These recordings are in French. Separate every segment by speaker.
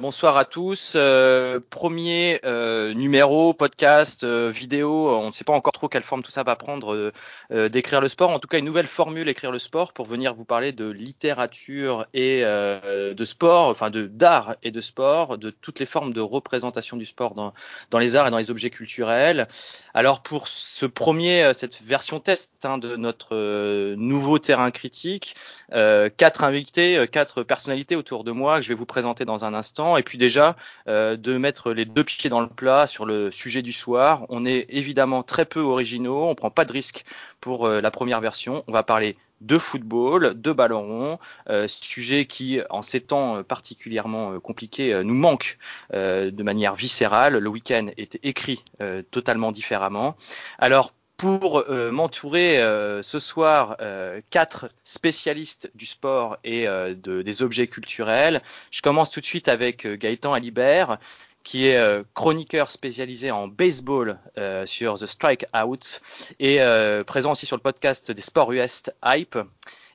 Speaker 1: bonsoir à tous. Euh, premier euh, numéro, podcast, vidéo. On ne sait pas encore trop quelle forme tout ça va prendre d'écrire le sport. En tout cas, une nouvelle formule écrire le sport pour venir vous parler de littérature et de sport, enfin de d'art et de sport, de toutes les formes de représentation du sport dans, dans les arts et dans les objets culturels. Alors pour ce premier, cette version test hein, de notre nouveau terrain critique, quatre invités, quatre personnalités autour de moi que je vais vous présenter dans un instant et puis déjà euh, de mettre les deux pieds dans le plat sur le sujet du soir. On est évidemment très peu originaux, on prend pas de risque pour euh, la première version. On va parler de football, de ballon rond, euh, sujet qui, en ces temps particulièrement compliqués, nous manque de manière viscérale. Le week-end était écrit totalement différemment. Alors, pour euh, m'entourer euh, ce soir euh, quatre spécialistes du sport et de, des objets culturels. Je commence tout de suite avec Gaëtan Alibert, qui est chroniqueur spécialisé en baseball sur The Strikeout et présent aussi sur le podcast des sports US Hype.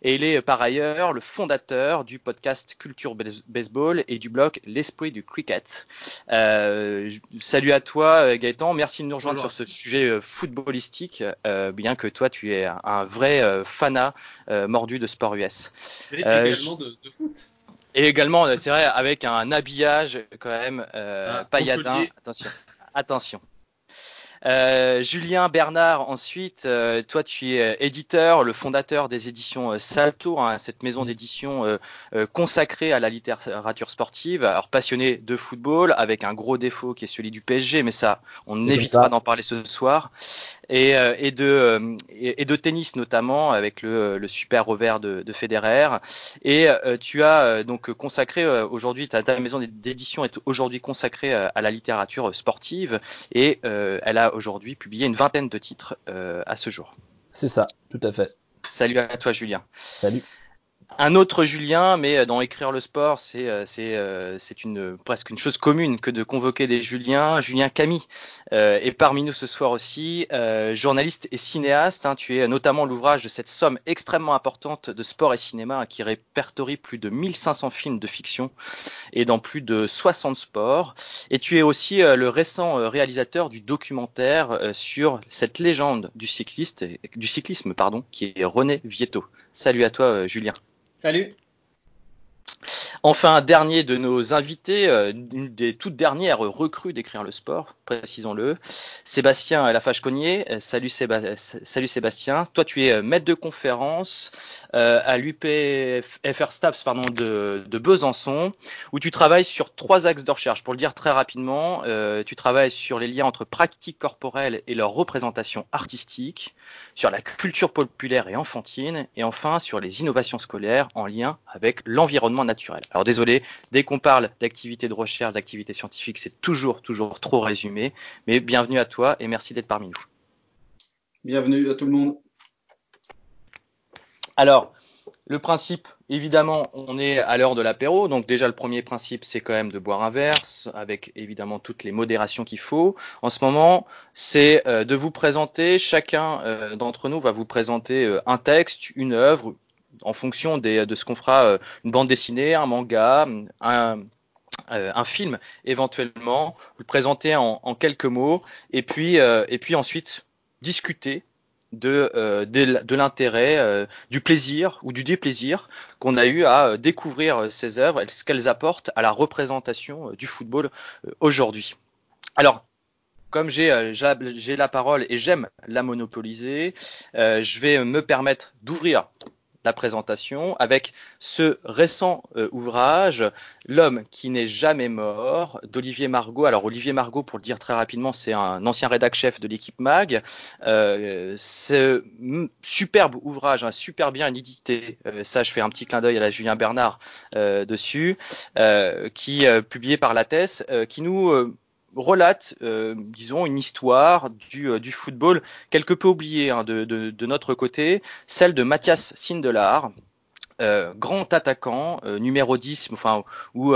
Speaker 1: Et il est euh, par ailleurs le fondateur du podcast Culture Baseball et du blog L'Esprit du Cricket. Euh, salut à toi euh, Gaëtan, merci de nous rejoindre sur ce sujet euh, footballistique, euh, bien que toi tu es un vrai fanat mordu de sport US.
Speaker 2: Et également de, de foot.
Speaker 1: Et également, c'est vrai, avec un habillage quand même euh, pailladin. Attention, attention. Euh, Julien Bernard, ensuite, euh, toi tu es euh, éditeur, le fondateur des éditions Salto, hein, cette maison d'édition consacrée à la littérature sportive. Alors passionné de football, avec un gros défaut qui est celui du PSG, mais ça, on n'évitera d'en parler ce soir. Et, et de, et, de tennis notamment, avec le, le super revers de, de Federer. Et tu as donc consacré aujourd'hui, ta, ta maison d'édition est aujourd'hui consacrée à la littérature sportive et elle a aujourd'hui publié une vingtaine de titres euh, à ce jour.
Speaker 3: C'est ça, tout à fait.
Speaker 1: Salut à toi Julien.
Speaker 3: Salut
Speaker 1: un autre Julien, mais euh, dans écrire le sport, c'est euh, euh, presque une chose commune que de convoquer des Juliens. Julien Camille euh, est parmi nous ce soir aussi, journaliste et cinéaste. Hein. tu es notamment l'ouvrage de cette somme extrêmement importante de sport et cinéma qui répertorie plus de 1500 films de fiction et dans plus de 60 sports. Et tu es aussi le récent réalisateur du documentaire sur cette légende du du cyclisme pardon, qui est René Vietto. Salut à toi Julien.
Speaker 2: Salut.
Speaker 1: Enfin, dernier de nos invités, euh, une des toutes dernières recrues d'écrire le sport, précisons-le, Sébastien Lafage-Cognier. Euh, salut, salut, Sébastien. Toi, tu es euh, maître de conférence à l'UPFR Staps pardon, de, Besançon, où tu travailles sur trois axes de recherche. Pour le dire très rapidement, tu travailles sur les liens entre pratiques corporelles et leur représentation artistique, sur la culture populaire et enfantine, et enfin sur les innovations scolaires en lien avec l'environnement naturel. Alors désolé, dès qu'on parle d'activité de recherche, d'activité scientifique, c'est toujours, toujours trop résumé. Mais bienvenue à toi et merci d'être parmi nous.
Speaker 2: Bienvenue à tout le monde.
Speaker 1: Alors, le principe, évidemment, on est à l'heure de l'apéro, donc déjà le premier principe, c'est quand même de boire un verre, avec évidemment toutes les modérations qu'il faut. En ce moment, c'est euh, de vous présenter, chacun euh, d'entre nous va vous présenter euh, un texte, une œuvre, en fonction de ce qu'on fera, euh, une bande dessinée, un manga, un, euh, film éventuellement, le présenter en, quelques mots, et puis, euh, et puis ensuite discuter de, l'intérêt, du plaisir ou du déplaisir qu'on a eu à découvrir ces œuvres, ce qu'elles apportent à la représentation du football aujourd'hui. Alors, comme j'ai la parole et j'aime la monopoliser, je vais me permettre d'ouvrir la présentation avec ce récent euh, ouvrage, L'homme qui n'est jamais mort, d'Olivier Margot. Alors Olivier Margot, pour le dire très rapidement, c'est un ancien rédac chef de l'équipe MAG. Euh, ce superbe ouvrage, un super bien édité, euh, ça je fais un petit clin d'œil à la Julien Bernard dessus, qui publié par la thèse, qui nous relate, euh, disons, une histoire du, euh, football quelque peu oubliée hein, de, de, notre côté, celle de Mathias Sindelar, euh, grand attaquant, numéro 10, enfin, ou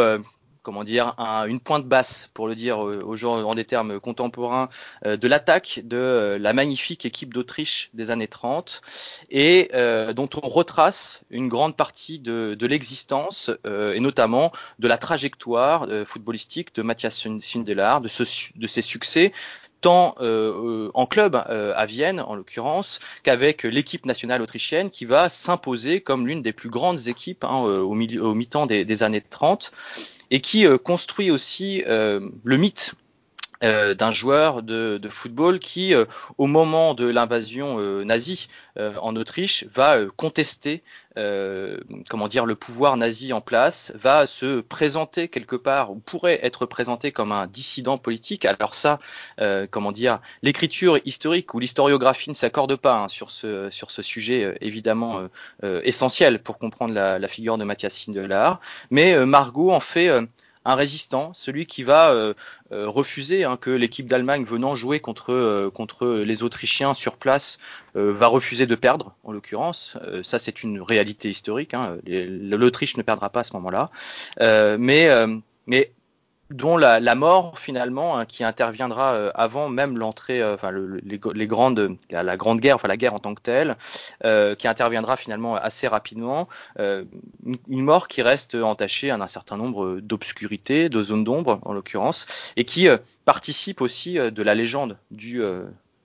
Speaker 1: comment dire, une pointe basse, pour le dire aux gens en des termes contemporains, de l'attaque de la magnifique équipe d'Autriche des années 30 et dont on retrace une grande partie de, de l'existence et notamment de la trajectoire footballistique de Mathias Sindelar, de, ce, de ses succès, tant euh, en club euh, à Vienne en l'occurrence qu'avec l'équipe nationale autrichienne qui va s'imposer comme l'une des plus grandes équipes hein, au, au mi-temps des, des, années 30 et qui euh, construit aussi le mythe euh, d'un joueur de, de, football qui, euh, au moment de l'invasion euh, nazie en Autriche, va contester, comment dire, le pouvoir nazi en place, va se présenter quelque part ou pourrait être présenté comme un dissident politique. Alors ça, comment dire, l'écriture historique ou l'historiographie ne s'accorde pas hein, sur ce sur ce sujet évidemment essentiel pour comprendre la, la, figure de Mathias Sindelar. Mais Margot en fait un résistant, celui qui va euh, euh, refuser hein, que l'équipe d'Allemagne venant jouer contre, euh, contre les Autrichiens sur place va refuser de perdre, en l'occurrence. ça, c'est une réalité historique. Hein. L'Autriche ne perdra pas à ce moment-là. mais dont la, mort finalement hein, qui interviendra euh, avant même l'entrée, euh, enfin le, les, grandes, la, grande guerre, enfin la guerre en tant que telle, euh, qui interviendra finalement assez rapidement, euh, une, mort qui reste entachée à un certain nombre d'obscurités, de zones d'ombre en l'occurrence, et qui participe aussi de la légende du,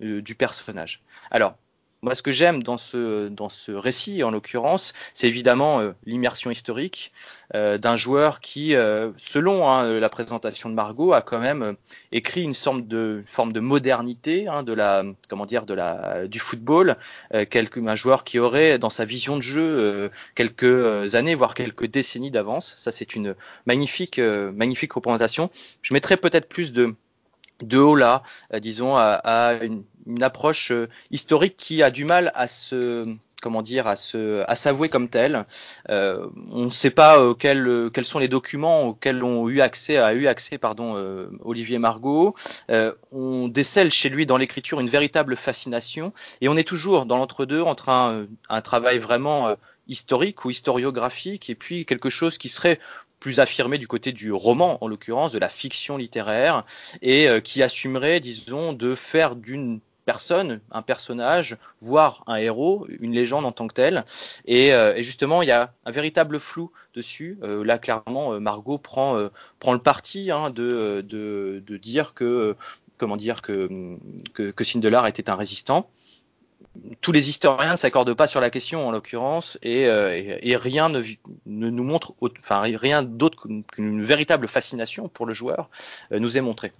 Speaker 1: du personnage. Alors moi, ce que j'aime dans ce, dans ce récit, en l'occurrence, c'est évidemment euh, l'immersion historique euh, d'un joueur qui, euh, selon hein, la présentation de Margot, a quand même écrit une forme de, forme de modernité hein, de la, comment dire, de la, du football. Quelque, un joueur qui aurait, dans sa vision de jeu, quelques années, voire quelques décennies d'avance. Ça, c'est une magnifique, magnifique représentation. Je mettrais peut-être plus de de haut là, disons, à une, une, approche euh, historique qui a du mal à se comment dire à se à s'avouer comme tel. Euh, on ne sait pas euh, quels, quels sont les documents auxquels ont eu accès a eu accès pardon euh, Olivier Margot. on décèle chez lui dans l'écriture une véritable fascination et on est toujours dans l'entre-deux entre un, travail vraiment historique ou historiographique et puis quelque chose qui serait plus affirmé du côté du roman, en l'occurrence, de la fiction littéraire, et euh, qui assumerait, disons, de faire d'une personne, un personnage, voire un héros, une légende en tant que telle. Et, euh, justement, il y a un véritable flou dessus. Euh, là, clairement, euh, Margot prend, le parti hein, de, dire que, comment dire, que, que, Sindelar était un résistant tous les historiens ne s'accordent pas sur la question en l'occurrence et, rien ne, nous montre, enfin rien d'autre qu'une véritable fascination pour le joueur nous est montré.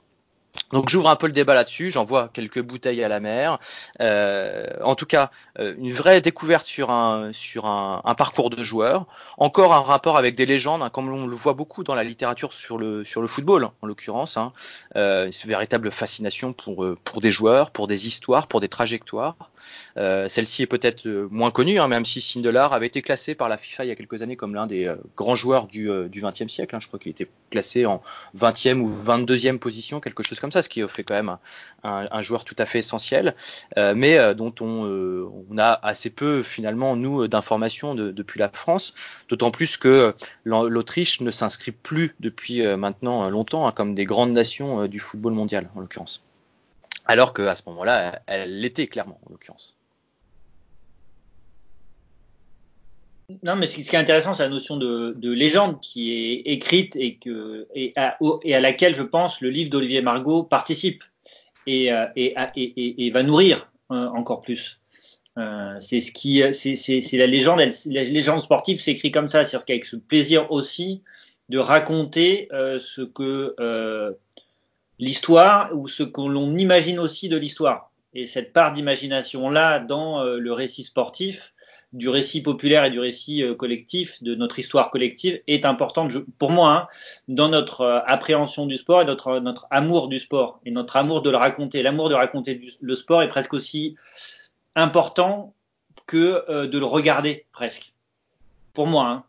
Speaker 1: Donc j'ouvre un peu le débat là-dessus, j'envoie quelques bouteilles à la mer. Euh, en tout cas, euh, une vraie découverte sur un sur un, parcours de joueur. Encore un rapport avec des légendes, hein, comme on le voit beaucoup dans la littérature sur le sur le football, en l'occurrence. Hein. Euh, une véritable fascination pour pour des joueurs, pour des histoires, pour des trajectoires. Celle-ci est peut-être moins connue, hein, même si Sindelar avait été classé par la FIFA il y a quelques années comme l'un des grands joueurs du du XXe siècle. Hein. Je crois qu'il était classé en 20e ou 22e position, quelque chose comme ça, ce qui fait quand même un, joueur tout à fait essentiel, euh, mais euh, dont on, euh, on, a assez peu finalement nous d'informations de, depuis la France, d'autant plus que l'Autriche ne s'inscrit plus depuis maintenant longtemps hein, comme des grandes nations du football mondial en l'occurrence, alors qu'à ce moment-là, elle l'était clairement en l'occurrence.
Speaker 3: Non, mais ce qui est intéressant, c'est la notion de, de, légende qui est écrite et, à, laquelle, je pense, le livre d'Olivier Margot participe et, euh, va nourrir euh, encore plus. Euh, c'est la légende, elle, la sportive s'écrit comme ça, c'est-à-dire qu'avec ce plaisir aussi de raconter ce que l'histoire ou ce que l'on imagine aussi de l'histoire. Et cette part d'imagination là dans le récit sportif, du récit populaire et du récit euh, collectif, de notre histoire collective, est importante pour moi hein, dans notre euh, appréhension du sport et notre, notre amour du sport et notre amour de le raconter. L'amour de raconter le sport est presque aussi important que euh, de le regarder, presque. Pour moi. Hein.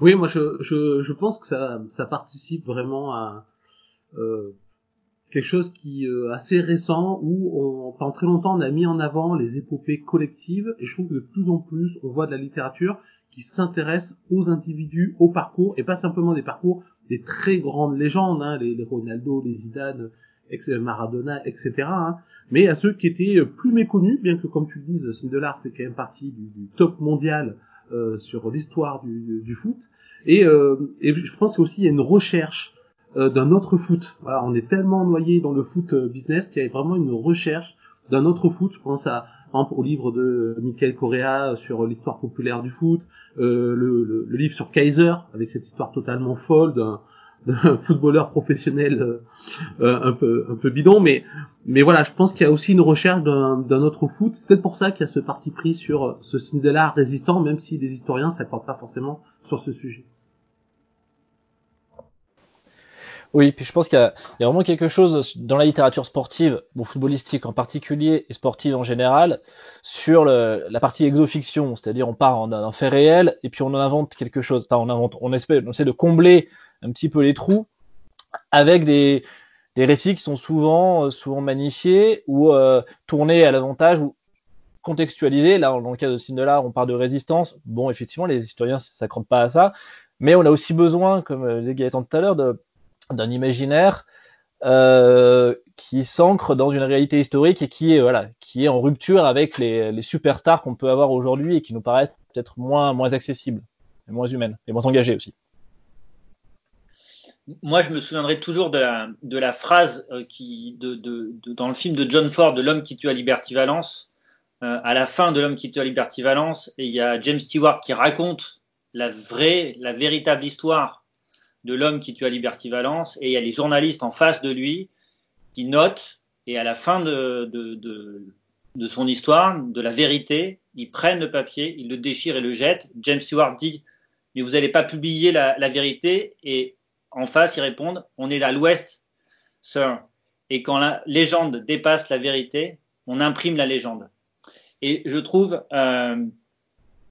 Speaker 4: Oui, moi je, je, pense que ça, ça participe vraiment à, euh, quelque chose qui est euh, assez récent où on, pendant très longtemps on a mis en avant les épopées collectives et je trouve que de plus en plus on voit de la littérature qui s'intéresse aux individus, au parcours, et pas simplement des parcours des très grandes légendes, hein, les, Ronaldo, les Zidane, Maradona, etc. Hein, mais à ceux qui étaient plus méconnus, bien que comme tu le dises, Sindelar fait quand même partie du, du top mondial euh, sur l'histoire du, du, foot. Et, euh, et je pense aussi il y a une recherche euh, d'un autre foot. Voilà, on est tellement noyé dans le foot euh, business qu'il y a vraiment une recherche d'un autre foot. Je pense à exemple, au livre de Michael Correa sur l'histoire populaire du foot, euh, le, le, le, livre sur Kaiser avec cette histoire totalement folle d'un d'un footballeur professionnel euh, euh, un peu un peu bidon mais mais voilà je pense qu'il y a aussi une recherche d'un autre foot c'est peut-être pour ça qu'il y a ce parti pris sur ce Cinderella résistant même si les historiens s'accordent pas forcément sur ce sujet
Speaker 5: oui, puis je pense qu'il y, y, a vraiment quelque chose dans la littérature sportive, bon, footballistique en particulier et sportive en général, sur le, la partie exofiction, c'est-à-dire on part en un fait réel et puis on en invente quelque chose. Enfin, on invente, on essaie, on essaie de combler un petit peu les trous avec des, des récits qui sont souvent, euh, souvent magnifiés ou euh, tournés à l'avantage ou contextualisés. Là, dans le cas de Sindelar, on parle de résistance. Bon, effectivement, les historiens ne s'accordent pas à ça, mais on a aussi besoin, comme euh, disait Gaëtan tout à l'heure, d'un imaginaire euh, qui s'ancre dans une réalité historique et qui est voilà, qui est en rupture avec les, les superstars qu'on peut avoir aujourd'hui et qui nous paraissent peut-être moins moins accessibles, moins humaines et moins engagées aussi
Speaker 3: moi, je me souviendrai toujours de la, phrase euh, qui, de, de, dans le film de John Ford, de l'homme qui tue à Liberty Valence. Euh, à la fin de l'homme qui tue à Liberty Valence, et il y a James Stewart qui raconte la vraie, la véritable histoire de l'homme qui tue à Liberty Valence, et il y a les journalistes en face de lui qui notent, et à la fin de, de, de, de son histoire, de la vérité, ils prennent le papier, ils le déchirent et le jettent. James Stewart dit, mais vous n'allez pas publier la, la vérité, et en face, ils répondent On est à l'ouest, sir. Et quand la légende dépasse la vérité, on imprime la légende. Et je trouve, euh,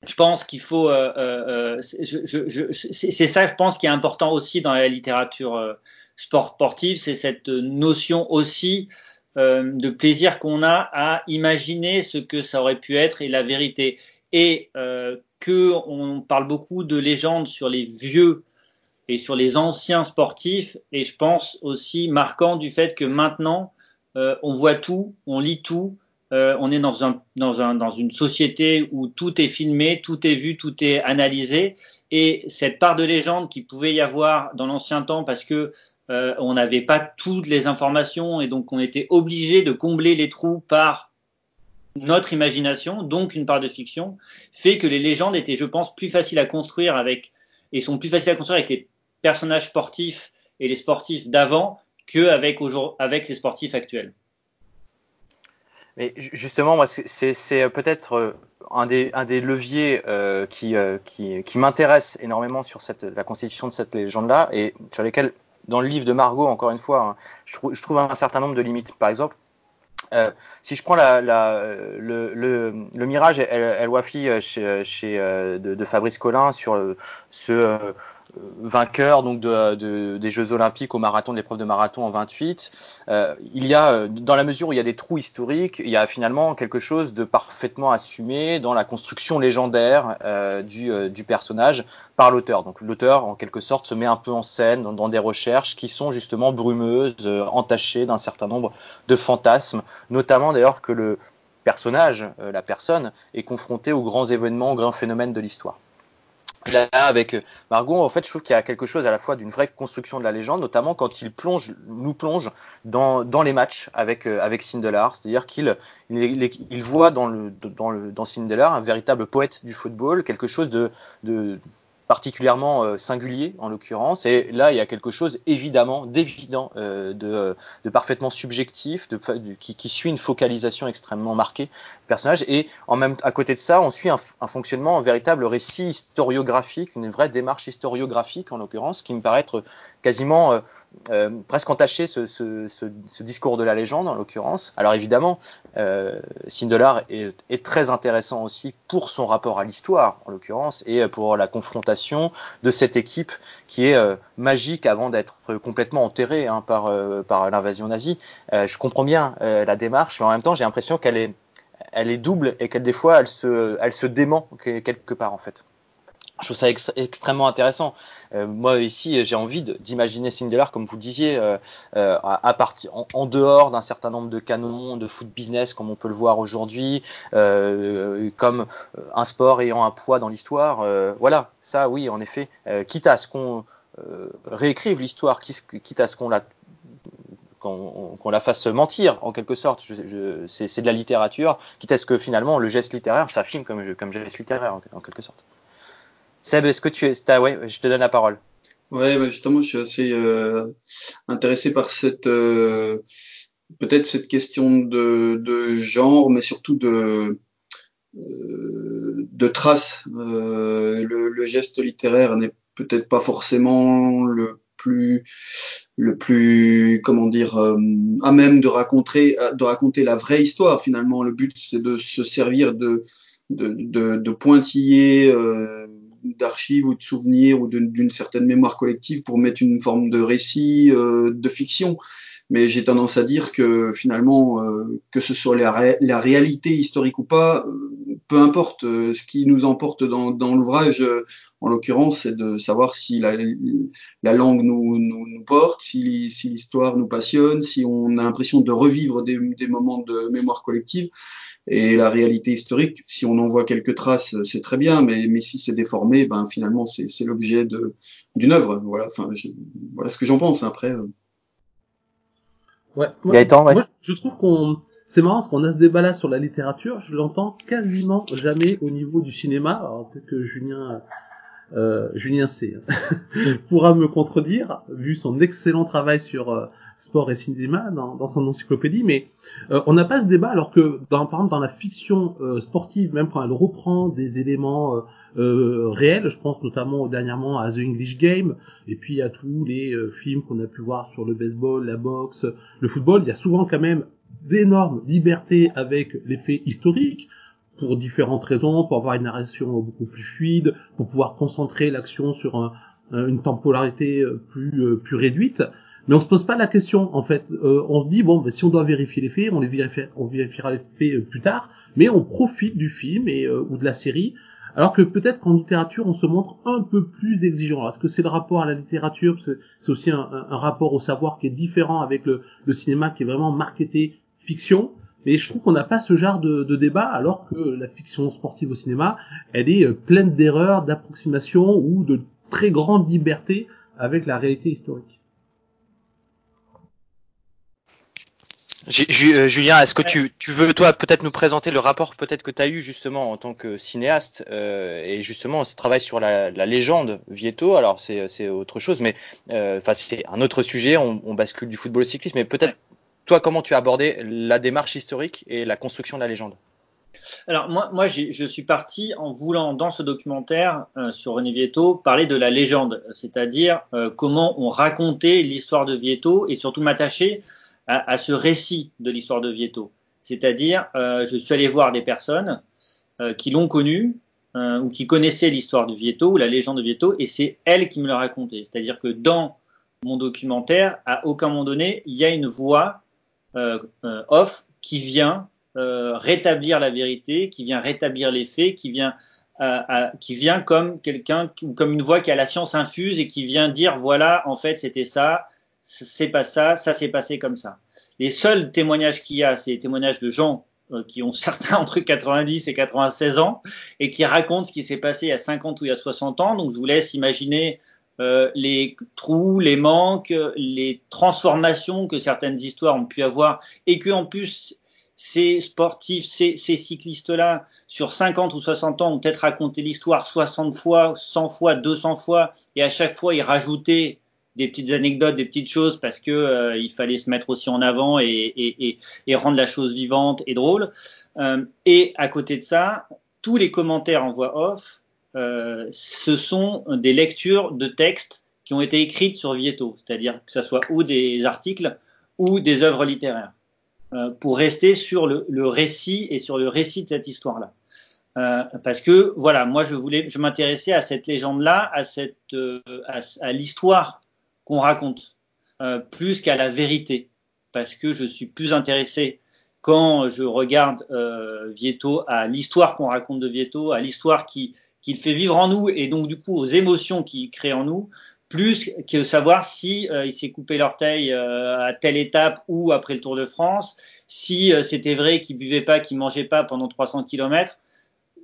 Speaker 3: je pense qu'il faut, euh, euh, c'est ça, je pense, qui est important aussi dans la littérature euh, sportive, c'est cette notion aussi euh, de plaisir qu'on a à imaginer ce que ça aurait pu être et la vérité. Et euh, que on parle beaucoup de légendes sur les vieux et sur les anciens sportifs, et je pense aussi marquant du fait que maintenant, euh, on voit tout, on lit tout, euh, on est dans, un, dans, un, dans une société où tout est filmé, tout est vu, tout est analysé, et cette part de légende qui pouvait y avoir dans l'ancien temps parce que euh, on n'avait pas toutes les informations et donc on était obligé de combler les trous par notre imagination, donc une part de fiction, fait que les légendes étaient, je pense, plus faciles à construire avec et sont plus faciles à construire avec les personnages sportifs et les sportifs d'avant qu'avec avec les sportifs actuels.
Speaker 1: Mais justement, moi, c'est peut-être euh, un des, un des leviers euh, qui, euh, qui, qui m'intéresse énormément sur cette, la constitution de cette légende-là et sur lesquels, dans le livre de Margot, encore une fois, hein, je, trouve, je, trouve un certain nombre de limites. Par exemple, euh, si je prends la, la, le, le, le, Mirage El, El Wafi chez, chez de, de, Fabrice Collin sur ce vainqueur donc de, de, des Jeux Olympiques au marathon, de l'épreuve de marathon en 28. Euh, il y a, euh, dans la mesure où il y a des trous historiques, il y a finalement quelque chose de parfaitement assumé dans la construction légendaire euh, du, personnage par l'auteur. Donc l'auteur, en quelque sorte, se met un peu en scène dans, dans des recherches qui sont justement brumeuses, entachées d'un certain nombre de fantasmes, notamment d'ailleurs que le personnage, la personne, est confronté aux grands événements, aux grands phénomènes de l'histoire. Là, avec Margot, en fait, je trouve qu'il y a quelque chose à la fois d'une vraie construction de la légende, notamment quand il plonge, nous plonge dans, dans les matchs avec, euh, avec Sindelar. C'est-à-dire qu'il il, voit dans, le, dans, le, dans Sindelar un véritable poète du football, quelque chose de, particulièrement euh, singulier en l'occurrence. Et là, il y a quelque chose évidemment d'évident, euh, de, parfaitement subjectif, de, qui, suit une focalisation extrêmement marquée du personnage. Et en même à côté de ça, on suit un, fonctionnement, un véritable récit historiographique, une vraie démarche historiographique en l'occurrence, qui me paraît être quasiment euh, presque entaché ce, discours de la légende en l'occurrence. Alors évidemment, euh, Sindelar est, est très intéressant aussi pour son rapport à l'histoire en l'occurrence et pour la confrontation de cette équipe qui est euh, magique avant d'être complètement enterrée hein, par, euh, par l'invasion nazie. Euh, je comprends bien la démarche, mais en même temps, j'ai l'impression qu'elle est, double et qu'elle des fois, se, elle se dément quelque part en fait. Je trouve ça extrêmement intéressant. Euh, moi ici, j'ai envie d'imaginer Sindelar, comme vous disiez, euh, euh, en, dehors d'un certain nombre de canons de foot business, comme on peut le voir aujourd'hui, comme un sport ayant un poids dans l'histoire. voilà, ça, oui, en effet. quitte à ce qu'on réécrive l'histoire, quitte à ce qu'on la qu'on la fasse mentir en quelque sorte. c'est de la littérature, quitte à ce que finalement le geste littéraire s'affirme comme, comme geste littéraire en quelque sorte. Seb, est-ce que tu es, as, ouais, je te donne la parole.
Speaker 2: Ouais, bah justement, je suis assez euh, intéressé par cette euh, peut-être cette question de, de, genre, mais surtout de euh, de traces. Euh, le, le, geste littéraire n'est peut-être pas forcément le plus le plus comment dire euh, à même de raconter de raconter la vraie histoire finalement le but c'est de se servir de de, de, de pointillés euh, d'archives ou de souvenirs ou d'une certaine mémoire collective pour mettre une forme de récit euh, de fiction. Mais j'ai tendance à dire que finalement, euh, que ce soit la, réalité historique ou pas, euh, peu importe. ce qui nous emporte dans, dans l'ouvrage, en l'occurrence, c'est de savoir si la, la langue nous, nous, nous, porte, si, si l'histoire nous passionne, si on a l'impression de revivre des, des moments de mémoire collective. Et la réalité historique, si on en voit quelques traces, c'est très bien, mais, mais si c'est déformé, ben finalement c'est l'objet d'une œuvre. Voilà, enfin, voilà ce que j'en pense. Après. Euh.
Speaker 4: Ouais. Moi, moi, je trouve qu'on c'est marrant parce qu'on a ce débat là sur la littérature, je l'entends quasiment jamais au niveau du cinéma. Alors peut-être que Julien euh, Julien C. pourra me contredire vu son excellent travail sur euh, sport et cinéma dans, son encyclopédie, mais euh, on n'a pas ce débat alors que dans, par exemple dans la fiction euh, sportive, même quand elle reprend des éléments réels, je pense notamment dernièrement à The English Game, et puis à tous les films qu'on a pu voir sur le baseball, la boxe, le football, il y a souvent quand même d'énormes libertés avec les faits historiques pour différentes raisons, pour avoir une narration beaucoup plus fluide, pour pouvoir concentrer l'action sur un, une temporalité plus, plus réduite. Mais on se pose pas la question en fait. Euh, on se dit bon, ben, si on doit vérifier les faits, on les vérifiera, on vérifiera les faits euh, plus tard. Mais on profite du film et euh, ou de la série. Alors que peut-être qu'en littérature, on se montre un peu plus exigeant. Est-ce que c'est le rapport à la littérature? C'est aussi un, rapport au savoir qui est différent avec le cinéma qui est vraiment marketé fiction. Mais je trouve qu'on n'a pas ce genre de, de, débat, alors que la fiction sportive au cinéma, elle est pleine d'erreurs, d'approximations ou de très grande liberté avec la réalité historique.
Speaker 1: Euh, Julien, est-ce que tu, tu, veux toi peut-être nous présenter le rapport peut-être que tu as eu justement en tant que cinéaste euh, et justement ce travail sur la, la légende Vieto. Alors c'est autre chose, mais euh, enfin c'est un autre sujet. On, on, bascule du football au cyclisme, mais peut-être toi comment tu as abordé la démarche historique et la construction de la légende?
Speaker 3: Alors moi, moi je suis parti en voulant dans ce documentaire euh, sur René Vieto parler de la légende, c'est-à-dire euh, comment on racontait l'histoire de Vieto et surtout m'attacher à, ce récit de l'histoire de Vieto. C'est-à-dire, euh, je suis allé voir des personnes qui l'ont connu ou qui connaissaient l'histoire de Vieto ou la légende de Vieto, et c'est elle qui me l'a raconté. C'est-à-dire que dans mon documentaire, à aucun moment donné, il y a une voix off qui vient rétablir la vérité, qui vient rétablir les faits, qui vient qui vient comme quelqu'un, comme une voix qui a la science infuse et qui vient dire voilà, en fait, c'était ça, c'est pas ça, ça s'est passé comme ça. Les seuls témoignages qu'il y a, c'est les témoignages de gens euh, qui ont certains entre 90 et 96 ans et qui racontent ce qui s'est passé il y a 50 ou il y a 60 ans. Donc je vous laisse imaginer euh, les trous, les manques, les transformations que certaines histoires ont pu avoir et que en plus ces sportifs, ces, ces cyclistes-là, sur 50 ou 60 ans, ont peut-être raconté l'histoire 60 fois, 100 fois, 200 fois, et à chaque fois, ils rajoutaient des petites anecdotes, des petites choses parce que euh, il fallait se mettre aussi en avant et, et, et, rendre la chose vivante et drôle. Euh, et à côté de ça, tous les commentaires en voix off, euh, ce sont des lectures de textes qui ont été écrites sur Vieto, c'est-à-dire que ce soit ou des articles ou des œuvres littéraires, euh, pour rester sur le, récit et sur le récit de cette histoire-là. Euh, parce que voilà, moi je voulais, je m'intéressais à cette légende-là, à cette, à, à l'histoire qu'on raconte, plus qu'à la vérité, parce que je suis plus intéressé quand je regarde Vieto à l'histoire qu'on raconte de Vieto, à l'histoire qui, qu'il fait vivre en nous et donc du coup aux émotions qu'il crée en nous, plus que savoir si euh, il s'est coupé l'orteil euh, à telle étape ou après le Tour de France, si euh, c'était vrai qu'il buvait pas, qu'il mangeait pas pendant 300 km,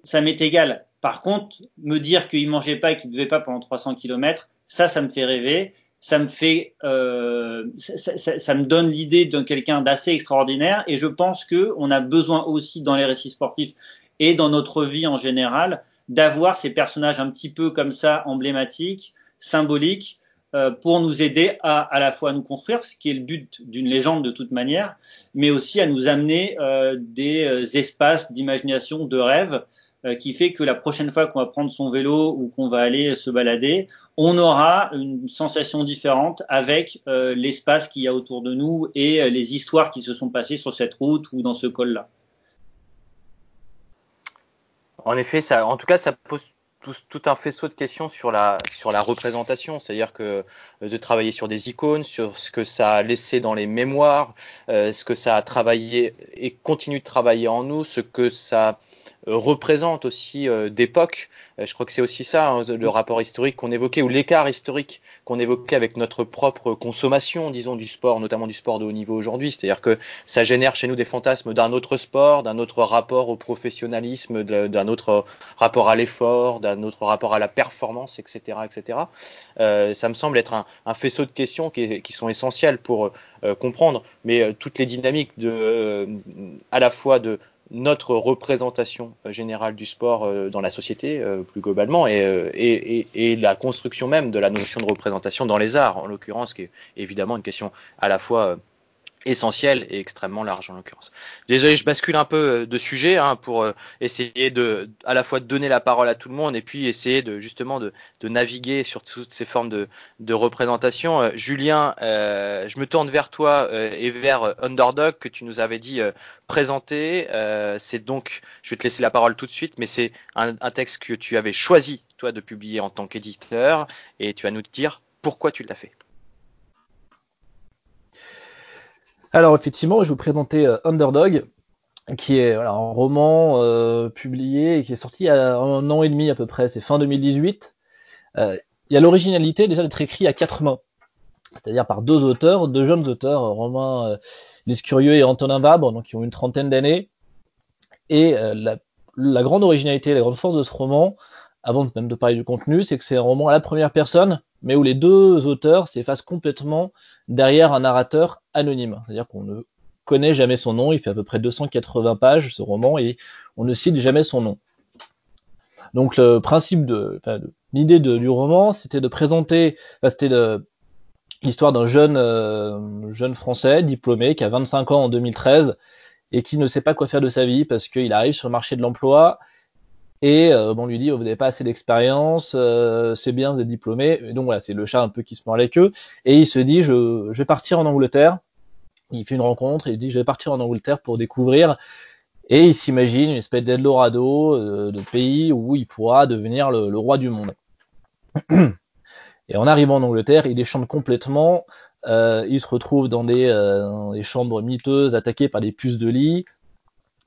Speaker 3: ça m'est égal. Par contre, me dire qu'il mangeait pas et qu'il buvait pas pendant 300 km, ça, ça me fait rêver. Ça me fait, ça, ça, me donne l'idée d'un quelqu'un d'assez extraordinaire. Et je pense que on a besoin aussi dans les récits sportifs et dans notre vie en général d'avoir ces personnages un petit peu comme ça emblématiques symbolique euh, pour nous aider à à la fois nous construire, ce qui est le but d'une légende de toute manière, mais aussi à nous amener euh, des euh, espaces d'imagination, de rêve, qui fait que la prochaine fois qu'on va prendre son vélo ou qu'on va aller se balader, on aura une sensation différente avec l'espace qu'il y a autour de nous et les histoires qui se sont passées sur cette route ou dans ce col-là.
Speaker 1: En effet, ça, en tout cas, ça pose tout, un faisceau de questions sur la, sur la représentation, c'est-à-dire que euh, de travailler sur des icônes, sur ce que ça a laissé dans les mémoires, euh, ce que ça a travaillé et continue de travailler en nous, ce que ça euh, représente aussi d'époque. Je crois que c'est aussi ça, hein, le rapport historique qu'on évoquait, ou l'écart historique qu'on évoquait avec notre propre consommation, disons, du sport, notamment du sport de haut niveau aujourd'hui. C'est-à-dire que ça génère chez nous des fantasmes d'un autre sport, d'un autre rapport au professionnalisme, d'un autre rapport à l'effort, d'un autre rapport à la performance, etc. etc. Euh, ça me semble être un, faisceau de questions qui, sont essentielles pour euh, comprendre, mais toutes les dynamiques de, à la fois de notre représentation euh, générale du sport euh, dans la société euh, plus globalement et, la construction même de la notion de représentation dans les arts, en l'occurrence, qui est évidemment une question à la fois essentiel et extrêmement large en l'occurrence. Désolé, je bascule un peu euh, de sujet hein, pour euh, essayer de à la fois de donner la parole à tout le monde et puis essayer de justement de, naviguer sur toutes ces formes de, représentation. Euh, Julien, je me tourne vers toi et vers Underdog que tu nous avais dit présenter. c'est donc, je vais te laisser la parole tout de suite, mais c'est un, un texte que tu avais choisi toi de publier en tant qu'éditeur et tu vas nous dire pourquoi tu l'as fait.
Speaker 5: Alors effectivement, je vais vous présenter euh, Underdog, qui est un roman euh, publié et qui est sorti il y a un an et demi à peu près, c'est fin 2018. Euh, il y a l'originalité déjà d'être écrit à quatre mains, c'est-à-dire par deux auteurs, deux jeunes auteurs, Romain Lescurieux et Antonin Vabre, donc qui ont une trentaine d'années. Et la, grande originalité, la grande force de ce roman, avant même de parler du contenu, c'est que c'est un roman à la première personne, mais où les deux auteurs s'effacent complètement derrière un narrateur anonyme. C'est-à-dire qu'on ne connaît jamais son nom, il fait à peu près 280 pages ce roman et on ne cite jamais son nom. Donc de, l'idée du roman, c'était de présenter, l'histoire d'un jeune euh, jeune français diplômé qui a 25 ans en 2013 et qui ne sait pas quoi faire de sa vie parce qu'il arrive sur le marché de l'emploi et euh, on lui dit, vous n'avez pas assez d'expérience, euh, c'est bien, vous êtes diplômé. Donc voilà, c'est le chat un peu qui se mord les queues. Et il se dit, je, vais partir en Angleterre. Il fait une rencontre il dit, je vais partir en Angleterre pour découvrir. Et il s'imagine une espèce d'Eldorado euh, de pays où il pourra devenir le, roi du monde. Et en arrivant en Angleterre, il déchante complètement. Euh, il se retrouve dans des, dans des chambres miteuses, attaqué par des puces de lit.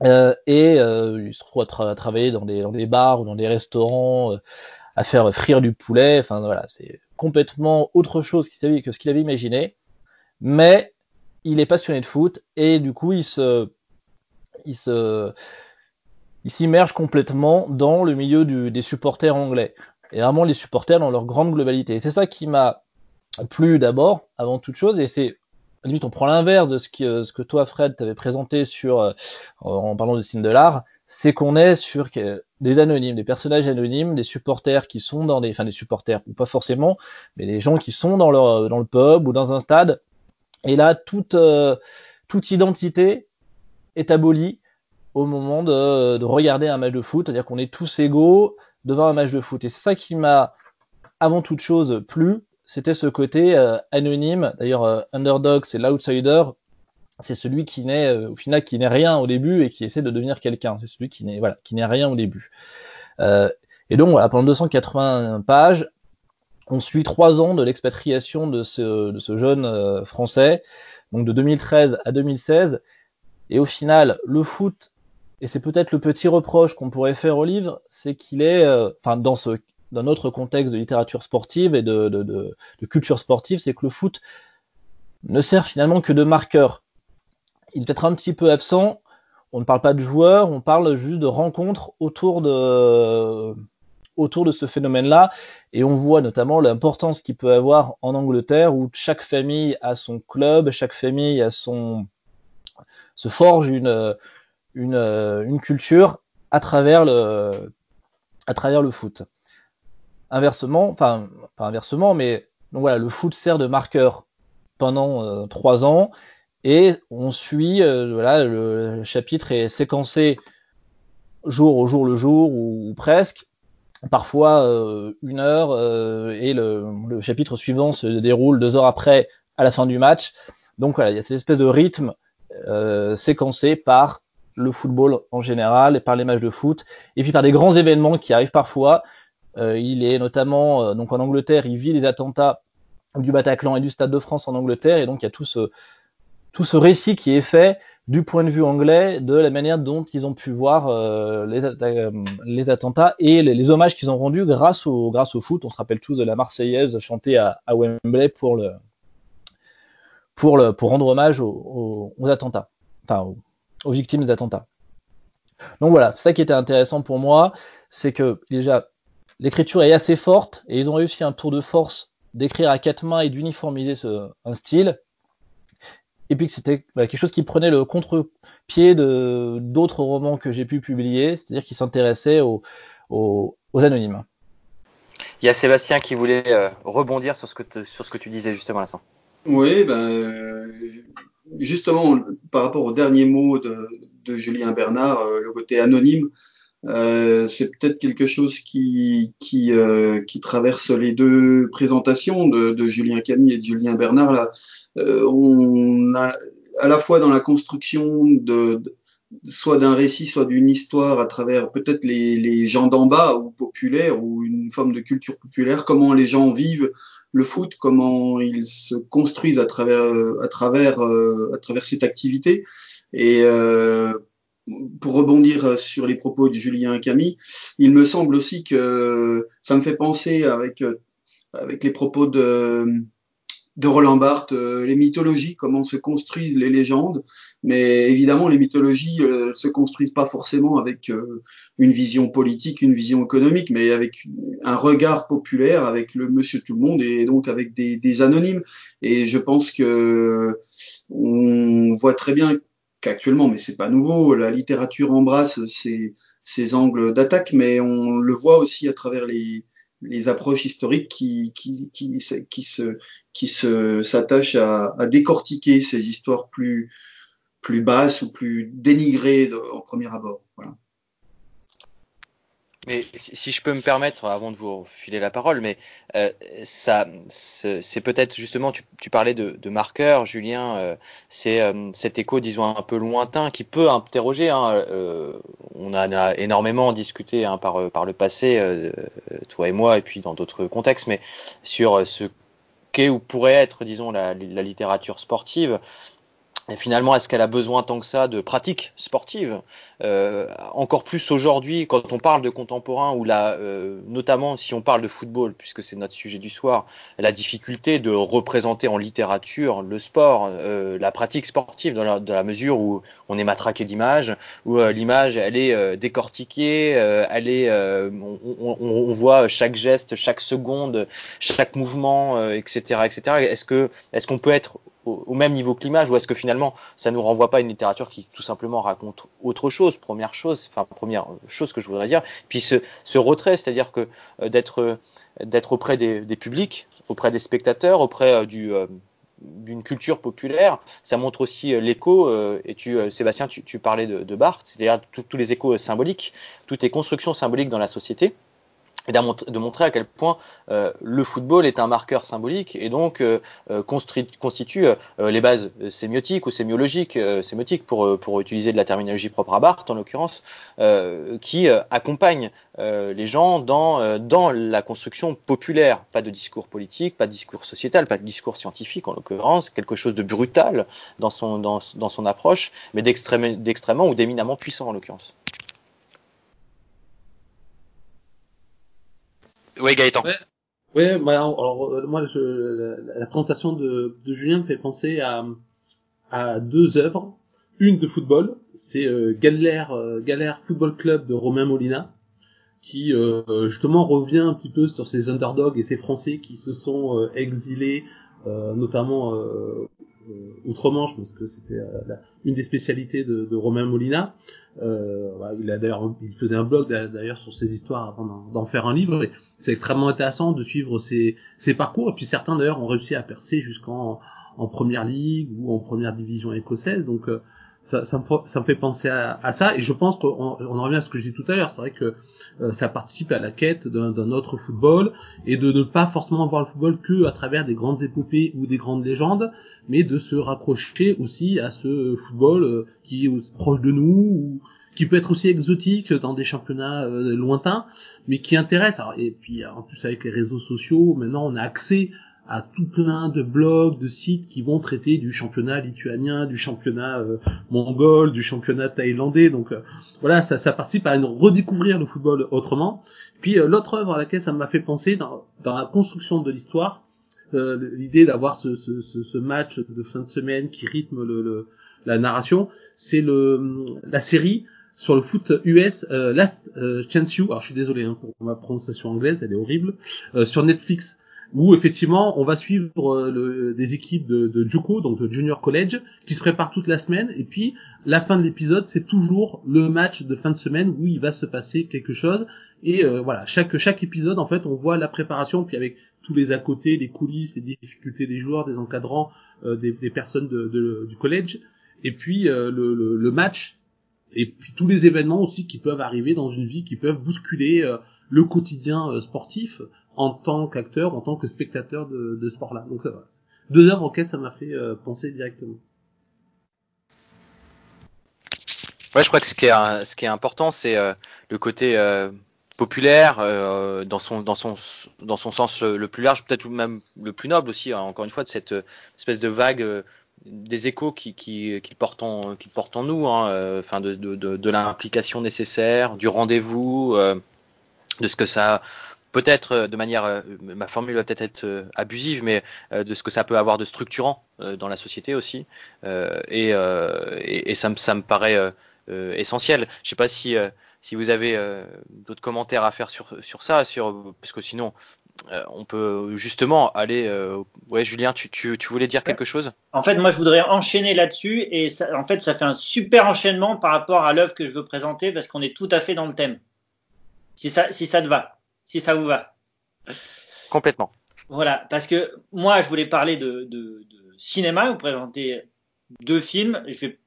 Speaker 5: Euh, et euh, il se trouve à, tra à, travailler dans des, dans des bars ou dans des restaurants, euh, à faire frire du poulet. Enfin voilà, c'est complètement autre chose que ce qu'il avait imaginé. Mais il est passionné de foot et du coup il se, il se, il s'immerge complètement dans le milieu du, des supporters anglais. Et vraiment les supporters dans leur grande globalité. C'est ça qui m'a plu d'abord, avant toute chose, et c'est limite on prend l'inverse de ce, euh, ce que toi Fred t'avais présenté sur euh, en parlant de signe de l'art, c'est qu'on est sur des anonymes, des personnages anonymes, des supporters qui sont dans des, enfin des supporters ou pas forcément, mais des gens qui sont dans leur dans le pub ou dans un stade. Et là, toute euh, toute identité est abolie au moment de, de regarder un match de foot, c'est-à-dire qu'on est tous égaux devant un match de foot. Et c'est ça qui m'a avant toute chose plu, c'était ce côté euh, anonyme. D'ailleurs, euh, underdog, c'est l'outsider. C'est celui qui n'est, euh, au final, qui n'est rien au début et qui essaie de devenir quelqu'un. C'est celui qui n'est, rien au début. et donc, pendant 280 pages, on suit trois ans de l'expatriation de ce, de ce jeune français, donc de 2013 à 2016. Et au final, le foot, et c'est peut-être le petit reproche qu'on pourrait faire au livre, c'est qu'il est, enfin dans ce dans notre contexte de littérature sportive et de, culture sportive, c'est que le foot ne sert finalement que de marqueur. Il est peut-être un petit peu absent. On ne parle pas de joueurs, on parle juste de rencontres autour de ce phénomène-là. Et on voit notamment l'importance qu'il peut avoir en Angleterre, où chaque famille a son club, chaque famille a son se forge une, culture à travers le foot. Inversement, enfin, pas inversement, mais donc voilà, le foot sert de marqueur pendant euh, trois ans et on suit, euh, voilà, le chapitre est séquencé jour au jour le jour ou, presque, parfois euh, une heure et le, le, chapitre suivant se déroule deux heures après à la fin du match. Donc voilà, il y a cette espèce de rythme séquencé par le football en général et par les matchs de foot et puis par des grands événements qui arrivent parfois. Euh, il est notamment euh, donc en Angleterre, il vit les attentats du Bataclan et du Stade de France en Angleterre et donc il y a tout ce tout ce récit qui est fait du point de vue anglais de la manière dont ils ont pu voir euh, les, euh, les, attentats et les, les hommages qu'ils ont rendus grâce au, grâce au foot. On se rappelle tous de la Marseillaise chantée à, à Wembley pour, le, pour, le, pour rendre hommage aux, aux, attentats, enfin aux, victimes des attentats. Donc voilà, ça qui était intéressant pour moi, c'est que déjà l'écriture est assez forte et ils ont réussi un tour de force d'écrire à quatre mains et d'uniformiser ce, un style et puis que c'était bah, quelque chose qui prenait le contre-pied de d'autres romans que j'ai pu publier, c'est-à-dire qui s'intéressait aux, aux, aux, anonymes.
Speaker 1: Il y a Sébastien qui voulait euh, rebondir sur ce, que te, sur ce que tu disais justement l'instant.
Speaker 2: Oui, ben, euh, justement, par rapport au dernier mot de, de Julien Bernard, euh, le côté anonyme, euh, c'est peut-être quelque chose qui qui, euh, qui traverse les deux présentations de, de Julien Camille et de Julien Bernard là euh, on a à la fois dans la construction de, de soit d'un récit, soit d'une histoire à travers peut-être les, les gens d'en bas ou populaires ou une forme de culture populaire, comment les gens vivent le foot, comment ils se construisent à travers à travers à travers cette activité. Et euh, pour rebondir sur les propos de Julien Camille, il me semble aussi que ça me fait penser avec avec les propos de de Roland Barthes, euh, les mythologies, comment se construisent les légendes. Mais évidemment, les mythologies euh, se construisent pas forcément avec euh, une vision politique, une vision économique, mais avec un regard populaire, avec le Monsieur tout le monde et donc avec des, des anonymes. Et je pense que on voit très bien qu'actuellement, mais c'est pas nouveau, la littérature embrasse ces, ces angles d'attaque, mais on le voit aussi à travers les, les approches historiques qui, qui, qui, qui se, qui se, s'attachent à, à, décortiquer ces histoires plus, plus basses ou plus dénigrées en premier abord. Voilà.
Speaker 1: Mais si je peux me permettre, avant de vous filer la parole, mais euh, ça, c'est peut-être justement, tu, tu, parlais de, de marqueurs, Julien, euh, c'est euh, cet écho, disons, un peu lointain qui peut interroger. Hein, euh, on en a énormément discuté hein, par, par le passé, euh, toi et moi, et puis dans d'autres contextes, mais sur ce qu'est ou pourrait être, disons, la, la littérature sportive. Et finalement, est-ce qu'elle a besoin tant que ça de pratiques sportives euh, Encore plus aujourd'hui, quand on parle de contemporain, ou là, euh, notamment si on parle de football, puisque c'est notre sujet du soir, la difficulté de représenter en littérature le sport, euh, la pratique sportive, dans la, dans la, mesure où on est matraqué d'images, où euh, l'image, elle est euh, décortiquée, euh, elle est, on, on, on, voit chaque geste, chaque seconde, chaque mouvement, etc., etc. Est-ce que, est-ce qu'on peut être au, même niveau l'image ou est-ce que finalement ça nous renvoie pas à une littérature qui tout simplement raconte autre chose première chose enfin première chose que je voudrais dire puis ce, retrait c'est-à-dire que euh, d'être d'être auprès des, publics auprès des spectateurs auprès euh, du euh, d'une culture populaire, ça montre aussi l'écho. et tu, Sébastien, tu, tu parlais de, de Barthes, c'est-à-dire tous les échos symboliques, toutes les constructions symboliques dans la société et de montrer à quel point euh, le football est un marqueur symbolique et donc euh, constitue euh, les bases sémiotiques ou sémiologiques, sémiotiques pour, pour utiliser de la terminologie propre à Barthes en l'occurrence, qui accompagnent les gens dans, dans la construction populaire, pas de discours politique, pas de discours sociétal, pas de discours scientifique en l'occurrence, quelque chose de brutal dans son, dans, dans son approche, mais d'extrêmement ou d'éminemment puissant en l'occurrence. Oui, Gaëtan.
Speaker 4: Ouais, bah, alors euh, moi, je, la, présentation de, de, Julien me fait penser à, à deux œuvres. Une de football, c'est euh, Galère, euh, Galère Football Club de Romain Molina, qui euh, justement revient un petit peu sur ces underdogs et ces Français qui se sont exilés, notamment euh, Outre-Manche, parce que c'était euh, une des spécialités de, de Romain Molina. Euh, il a d'ailleurs, il faisait un blog d'ailleurs sur ses histoires avant d'en faire un livre. C'est extrêmement intéressant de suivre ses, ses parcours. Et puis certains d'ailleurs ont réussi à percer jusqu'en en première ligue ou en première division écossaise. Donc ça, ça, me, ça, me, fait penser à, à, ça. Et je pense qu'on on en revient à ce que je dis tout à l'heure. C'est vrai que euh, ça participe à la quête d'un autre football et de ne pas forcément voir le football que à travers des grandes épopées ou des grandes légendes mais de se raccrocher aussi à ce football euh, qui est proche de nous ou qui peut être aussi exotique dans des championnats euh, lointains mais qui intéresse. Alors, et puis en plus avec les réseaux sociaux maintenant on a accès à tout plein de blogs, de sites qui vont traiter du championnat lituanien, du championnat euh, mongol, du championnat thaïlandais. Donc euh, voilà, ça, ça participe à redécouvrir le football autrement. Puis euh, l'autre œuvre à laquelle ça m'a fait penser dans, dans la construction de l'histoire, l'idée d'avoir ce, ce, ce, match de fin de semaine qui rythme le, le, la narration, c'est le la série sur le foot US Last Chance You. Alors je suis désolé hein, pour ma prononciation anglaise, elle est horrible. sur Netflix où effectivement on va suivre euh, le, des équipes de, de JUCO, donc de Junior College, qui se préparent toute la semaine, et puis la fin de l'épisode, c'est toujours le match de fin de semaine où il va se passer quelque chose, et euh, voilà, chaque chaque épisode en fait, on voit la préparation, puis avec tous les à côté, les coulisses, les difficultés des joueurs, des encadrants, euh, des, personnes du collège, et puis le, le, le, match, et puis tous les événements aussi qui peuvent arriver dans une vie, qui peuvent bousculer le quotidien sportif en tant qu'acteur, en tant que spectateur de, de sport-là. Donc euh, deux œuvres auxquelles ça m'a fait euh, penser directement.
Speaker 1: Ouais, je crois que ce qui est, ce qui est important, c'est euh, le côté populaire dans son dans son dans son sens le, plus large, peut-être même le plus noble aussi. Hein, encore une fois, de cette espèce de vague des échos qui qui, qui portent en qui portent en nous, hein, enfin de de, de, de l'implication nécessaire, du rendez-vous, de ce que ça peut-être euh, de manière, euh, ma formule va peut-être être euh, abusive, mais de ce que ça peut avoir de structurant dans la société aussi. Et, et, et, ça, me, ça me paraît essentiel. Je sais pas si, si vous avez d'autres commentaires à faire sur, sur ça, sur, parce que sinon, on peut justement aller. ouais, Julien, tu, tu, tu, voulais dire quelque chose?
Speaker 3: En fait, moi, je voudrais enchaîner là-dessus, et ça, en fait, ça fait un super enchaînement par rapport à l'œuvre que je veux présenter, parce qu'on est tout à fait dans le thème. Si ça, si ça te va si ça vous va.
Speaker 1: Complètement.
Speaker 3: Voilà, parce que moi, je voulais parler de, de, de cinéma, vous présenter deux films. Je vais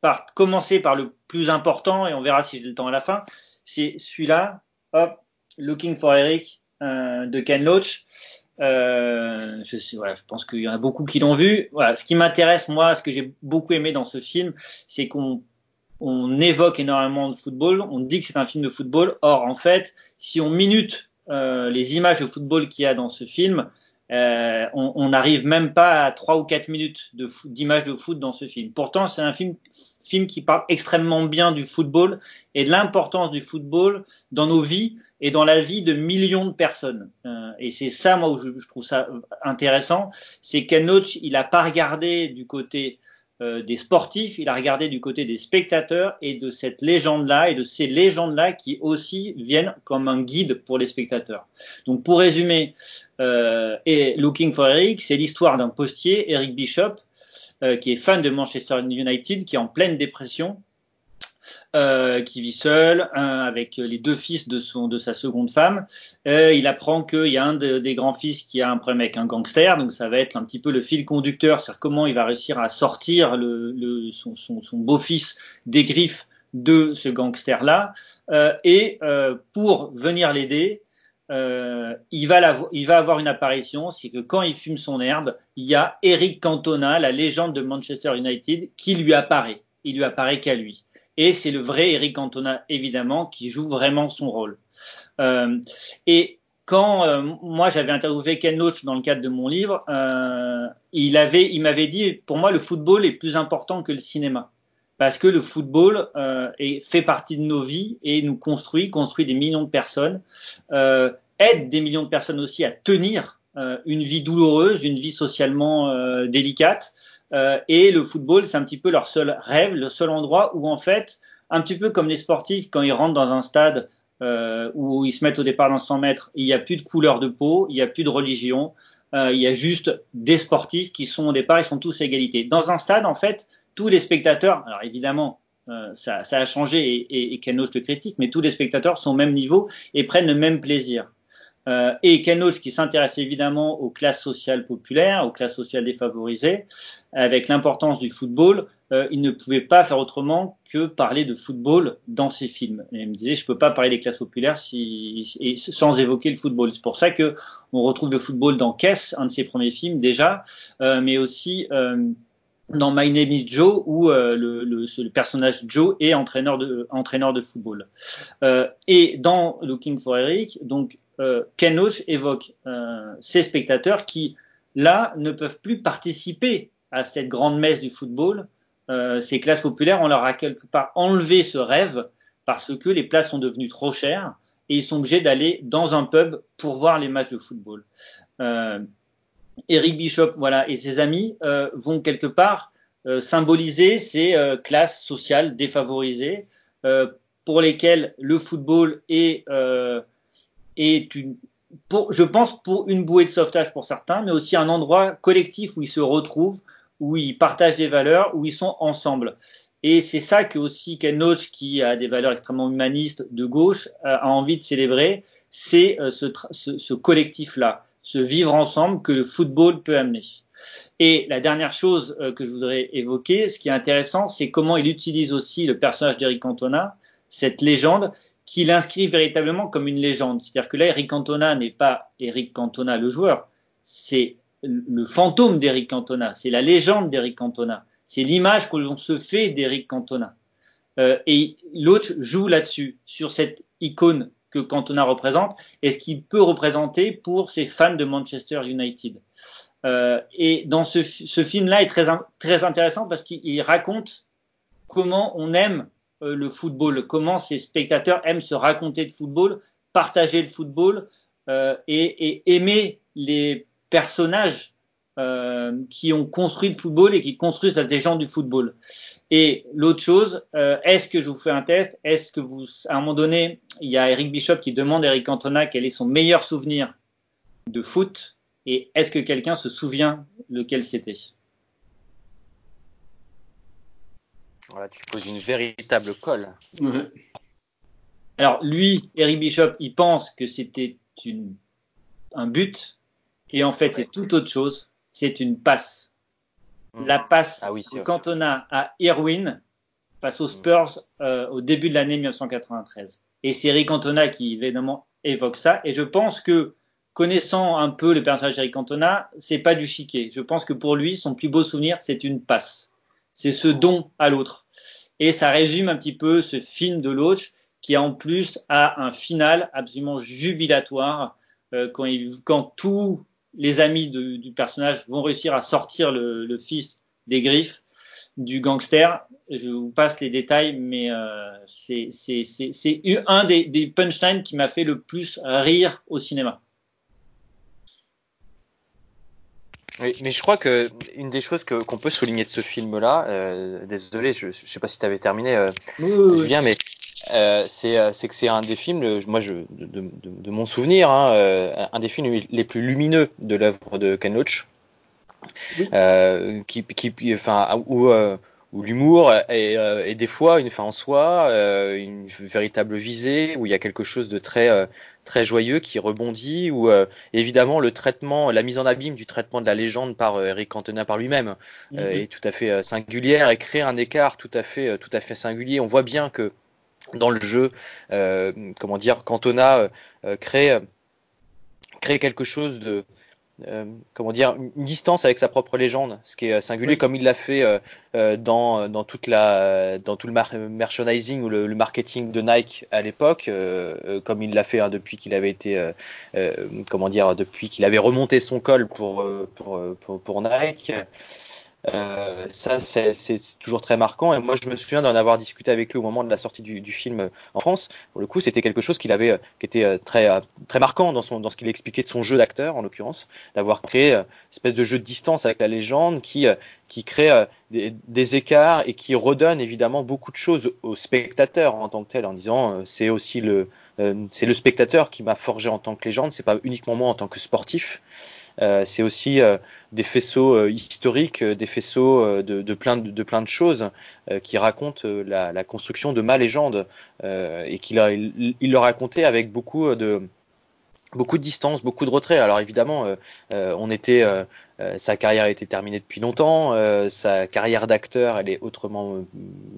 Speaker 3: par, commencer par le plus important et on verra si j'ai le temps à la fin. C'est celui-là, hop, Looking for Eric euh, de Ken Loach. Euh, je, voilà, je pense qu'il y en a beaucoup qui l'ont vu. Voilà, ce qui m'intéresse, moi, ce que j'ai beaucoup aimé dans ce film, c'est qu'on on évoque énormément de football, on dit que c'est un film de football. Or, en fait, si on minute euh, les images de football qu'il y a dans ce film, euh, on n'arrive même pas à trois ou quatre minutes d'images de, foot dans ce film. Pourtant, c'est un film, film qui parle extrêmement bien du football et de l'importance du football dans nos vies et dans la vie de millions de personnes. Euh, et c'est ça, moi, où je, je, trouve ça intéressant, c'est Ken Loach, il n'a pas regardé du côté euh, des sportifs, il a regardé du côté des spectateurs et de cette légende-là et de ces légendes-là qui aussi viennent comme un guide pour les spectateurs. Donc pour résumer, euh, et Looking for Eric, c'est l'histoire d'un postier, Eric Bishop, euh, qui est fan de Manchester United, qui est en pleine dépression euh, qui vit seul, avec les deux fils de, sa seconde femme. Euh, il apprend qu'il y a un des grands-fils qui a un problème avec un gangster, donc ça va être un petit peu le fil conducteur, c'est-à-dire comment il va réussir à sortir son, beau-fils des griffes de ce gangster-là. Euh, et pour venir l'aider, il va avoir une apparition, c'est que quand il fume son herbe, il y a Eric Cantona, la légende de Manchester United, qui lui apparaît. Il lui apparaît qu'à lui. Et c'est le vrai Eric Cantona, évidemment, qui joue vraiment son rôle. Euh, et quand euh, moi j'avais interviewé Ken Loach dans le cadre de mon livre, euh, il il m'avait dit, pour moi le football est plus important que le cinéma, parce que le football est, fait partie de nos vies et nous construit, construit des millions de personnes. Aident des millions de personnes aussi à tenir une vie douloureuse, une vie socialement délicate. Et le football, c'est un petit peu leur seul rêve, le seul endroit où en fait, un petit peu comme les sportifs quand ils rentrent dans un stade euh, où ils se mettent au départ dans 100 mètres, il n'y a plus de couleur de peau, il n'y a plus de religion, euh, il y a juste des sportifs qui sont au départ, ils sont tous à égalité. Dans un stade, en fait, tous les spectateurs, alors évidemment, euh, ça, a changé et, et, et Ken Loach le critique, mais tous les spectateurs sont au même niveau et prennent le même plaisir. Euh, et Ken Loach qui s'intéresse évidemment aux classes sociales populaires, aux classes sociales défavorisées, avec l'importance du football, euh, il ne pouvait pas faire autrement que parler de football dans ses films. Il me disait, je peux pas parler des classes populaires sans évoquer le football. C'est pour ça que on retrouve le football dans Kess, un de ses premiers films déjà, euh, mais aussi dans My Name is Joe, où le, personnage Joe est entraîneur de, football. Et dans Looking for Eric, donc Ken Loach évoque ces spectateurs qui, là, ne peuvent plus participer à cette grande messe du football euh, ces classes populaires, on leur a quelque part enlevé ce rêve parce que les places sont devenues trop chères et ils sont obligés d'aller dans un pub pour voir les matchs de football. Euh, Eric Bishop, voilà, et ses amis euh, vont quelque part euh, symboliser ces euh, classes sociales défavorisées euh, pour lesquelles le football est, est une, pour, je pense, pour une bouée de sauvetage pour certains, mais aussi un endroit collectif où ils se retrouvent, où ils partagent des valeurs, où ils sont ensemble. Et c'est ça que aussi Ken Loach, qui a des valeurs extrêmement humanistes de gauche, a envie de célébrer, c'est euh, ce, ce, ce collectif-là, ce vivre ensemble que le football peut amener. Et la dernière chose euh, que je voudrais évoquer, ce qui est intéressant, c'est comment il utilise aussi le personnage d'Eric Cantona, cette légende, qu'il inscrit véritablement comme une légende. C'est-à-dire que là, Eric Cantona n'est pas Eric Cantona le joueur, c'est le fantôme d'Eric Cantona, c'est la légende d'Eric Cantona, c'est l'image que l'on se fait d'Eric Cantona. Euh, et l'autre joue là-dessus, sur cette icône que Cantona représente et ce qu'il peut représenter pour ses fans de Manchester United. Euh, et dans ce, ce film-là est très, très intéressant parce qu'il raconte comment on aime le football, comment ces spectateurs aiment se raconter de football, partager le football euh, et, aimer les personnages euh, qui ont construit le football et qui construisent la légende du football. Et l'autre chose, euh, est-ce que je vous fais un test? Est-ce que vous, à un moment donné, il y a Eric Bishop qui demande à Eric Cantona quel est son meilleur souvenir de foot et est-ce que quelqu'un se souvient lequel c'était?
Speaker 1: Voilà, tu poses une véritable colle.
Speaker 2: Ouais.
Speaker 3: Alors lui, Eric Bishop, il pense que c'était une, un but et en fait, c'est tout autre chose. C'est une passe. Mmh. La passe
Speaker 1: ah oui,
Speaker 3: de Cantona à Irwin face aux mmh. Spurs euh, au début de l'année 1993. Et c'est Eric Cantona qui évidemment évoque ça. Et je pense que connaissant un peu le personnage d'Eric Cantona, c'est pas du chiquet. Je pense que pour lui, son plus beau souvenir, c'est une passe. C'est ce don à l'autre. Et ça résume un petit peu ce film de Loach qui en plus a un final absolument jubilatoire euh, quand, il, tout les amis du personnage vont réussir à sortir le, le, fils des griffes du gangster. Je vous passe les détails, mais euh, c'est un des, des punchlines qui m'a fait le plus rire au cinéma.
Speaker 1: Oui, mais je crois que une des choses qu'on qu peut souligner de ce film-là, euh, désolé, je ne sais pas si tu avais terminé, euh, oui, oui, Julien, mais euh, c'est que c'est un des films, moi, je, de, de, de mon souvenir, hein, euh, un des films les plus lumineux de l'œuvre de Ken Loach, euh, qui, qui, enfin, où, où l'humour est, est, des fois une fin en soi, une véritable visée, où il y a quelque chose de très très joyeux qui rebondit, où évidemment le traitement, la mise en abîme du traitement de la légende par Eric Cantona par lui-même -hmm. est tout à fait singulière et crée un écart tout à fait tout à fait singulier. On voit bien que dans le jeu, euh, comment dire, Cantona euh, crée, crée quelque chose de, euh, comment dire, une distance avec sa propre légende, ce qui est singulier, oui. comme il l'a fait euh, dans, dans toute la, dans tout le mar merchandising ou le, le, marketing de Nike à l'époque, comme il l'a fait hein, depuis qu'il avait été, comment dire, depuis qu'il avait remonté son col pour, pour, pour, pour Nike. Euh, ça, c'est toujours très marquant. Et moi, je me souviens d'en avoir discuté avec lui au moment de la sortie du, film euh, en France. Pour le coup, c'était quelque chose qu'il avait, euh, qui était très, très marquant dans, dans ce qu'il expliquait de son jeu d'acteur, en l'occurrence, d'avoir créé une espèce de jeu de distance avec la légende qui, qui crée des, des, écarts et qui redonne évidemment beaucoup de choses au spectateur en tant que tel, en disant c'est aussi le, c'est le spectateur qui m'a forgé en tant que légende, c'est pas uniquement moi en tant que sportif. Euh, c'est aussi euh, des faisceaux euh, historiques, des faisceaux de, plein de, de, plein de choses qui racontent la, construction de ma légende et qu'il il, il, le racontait avec beaucoup de beaucoup de distance, beaucoup de retrait. Alors évidemment, euh, euh, on était, euh, sa carrière été terminée depuis longtemps, sa carrière d'acteur, elle est autrement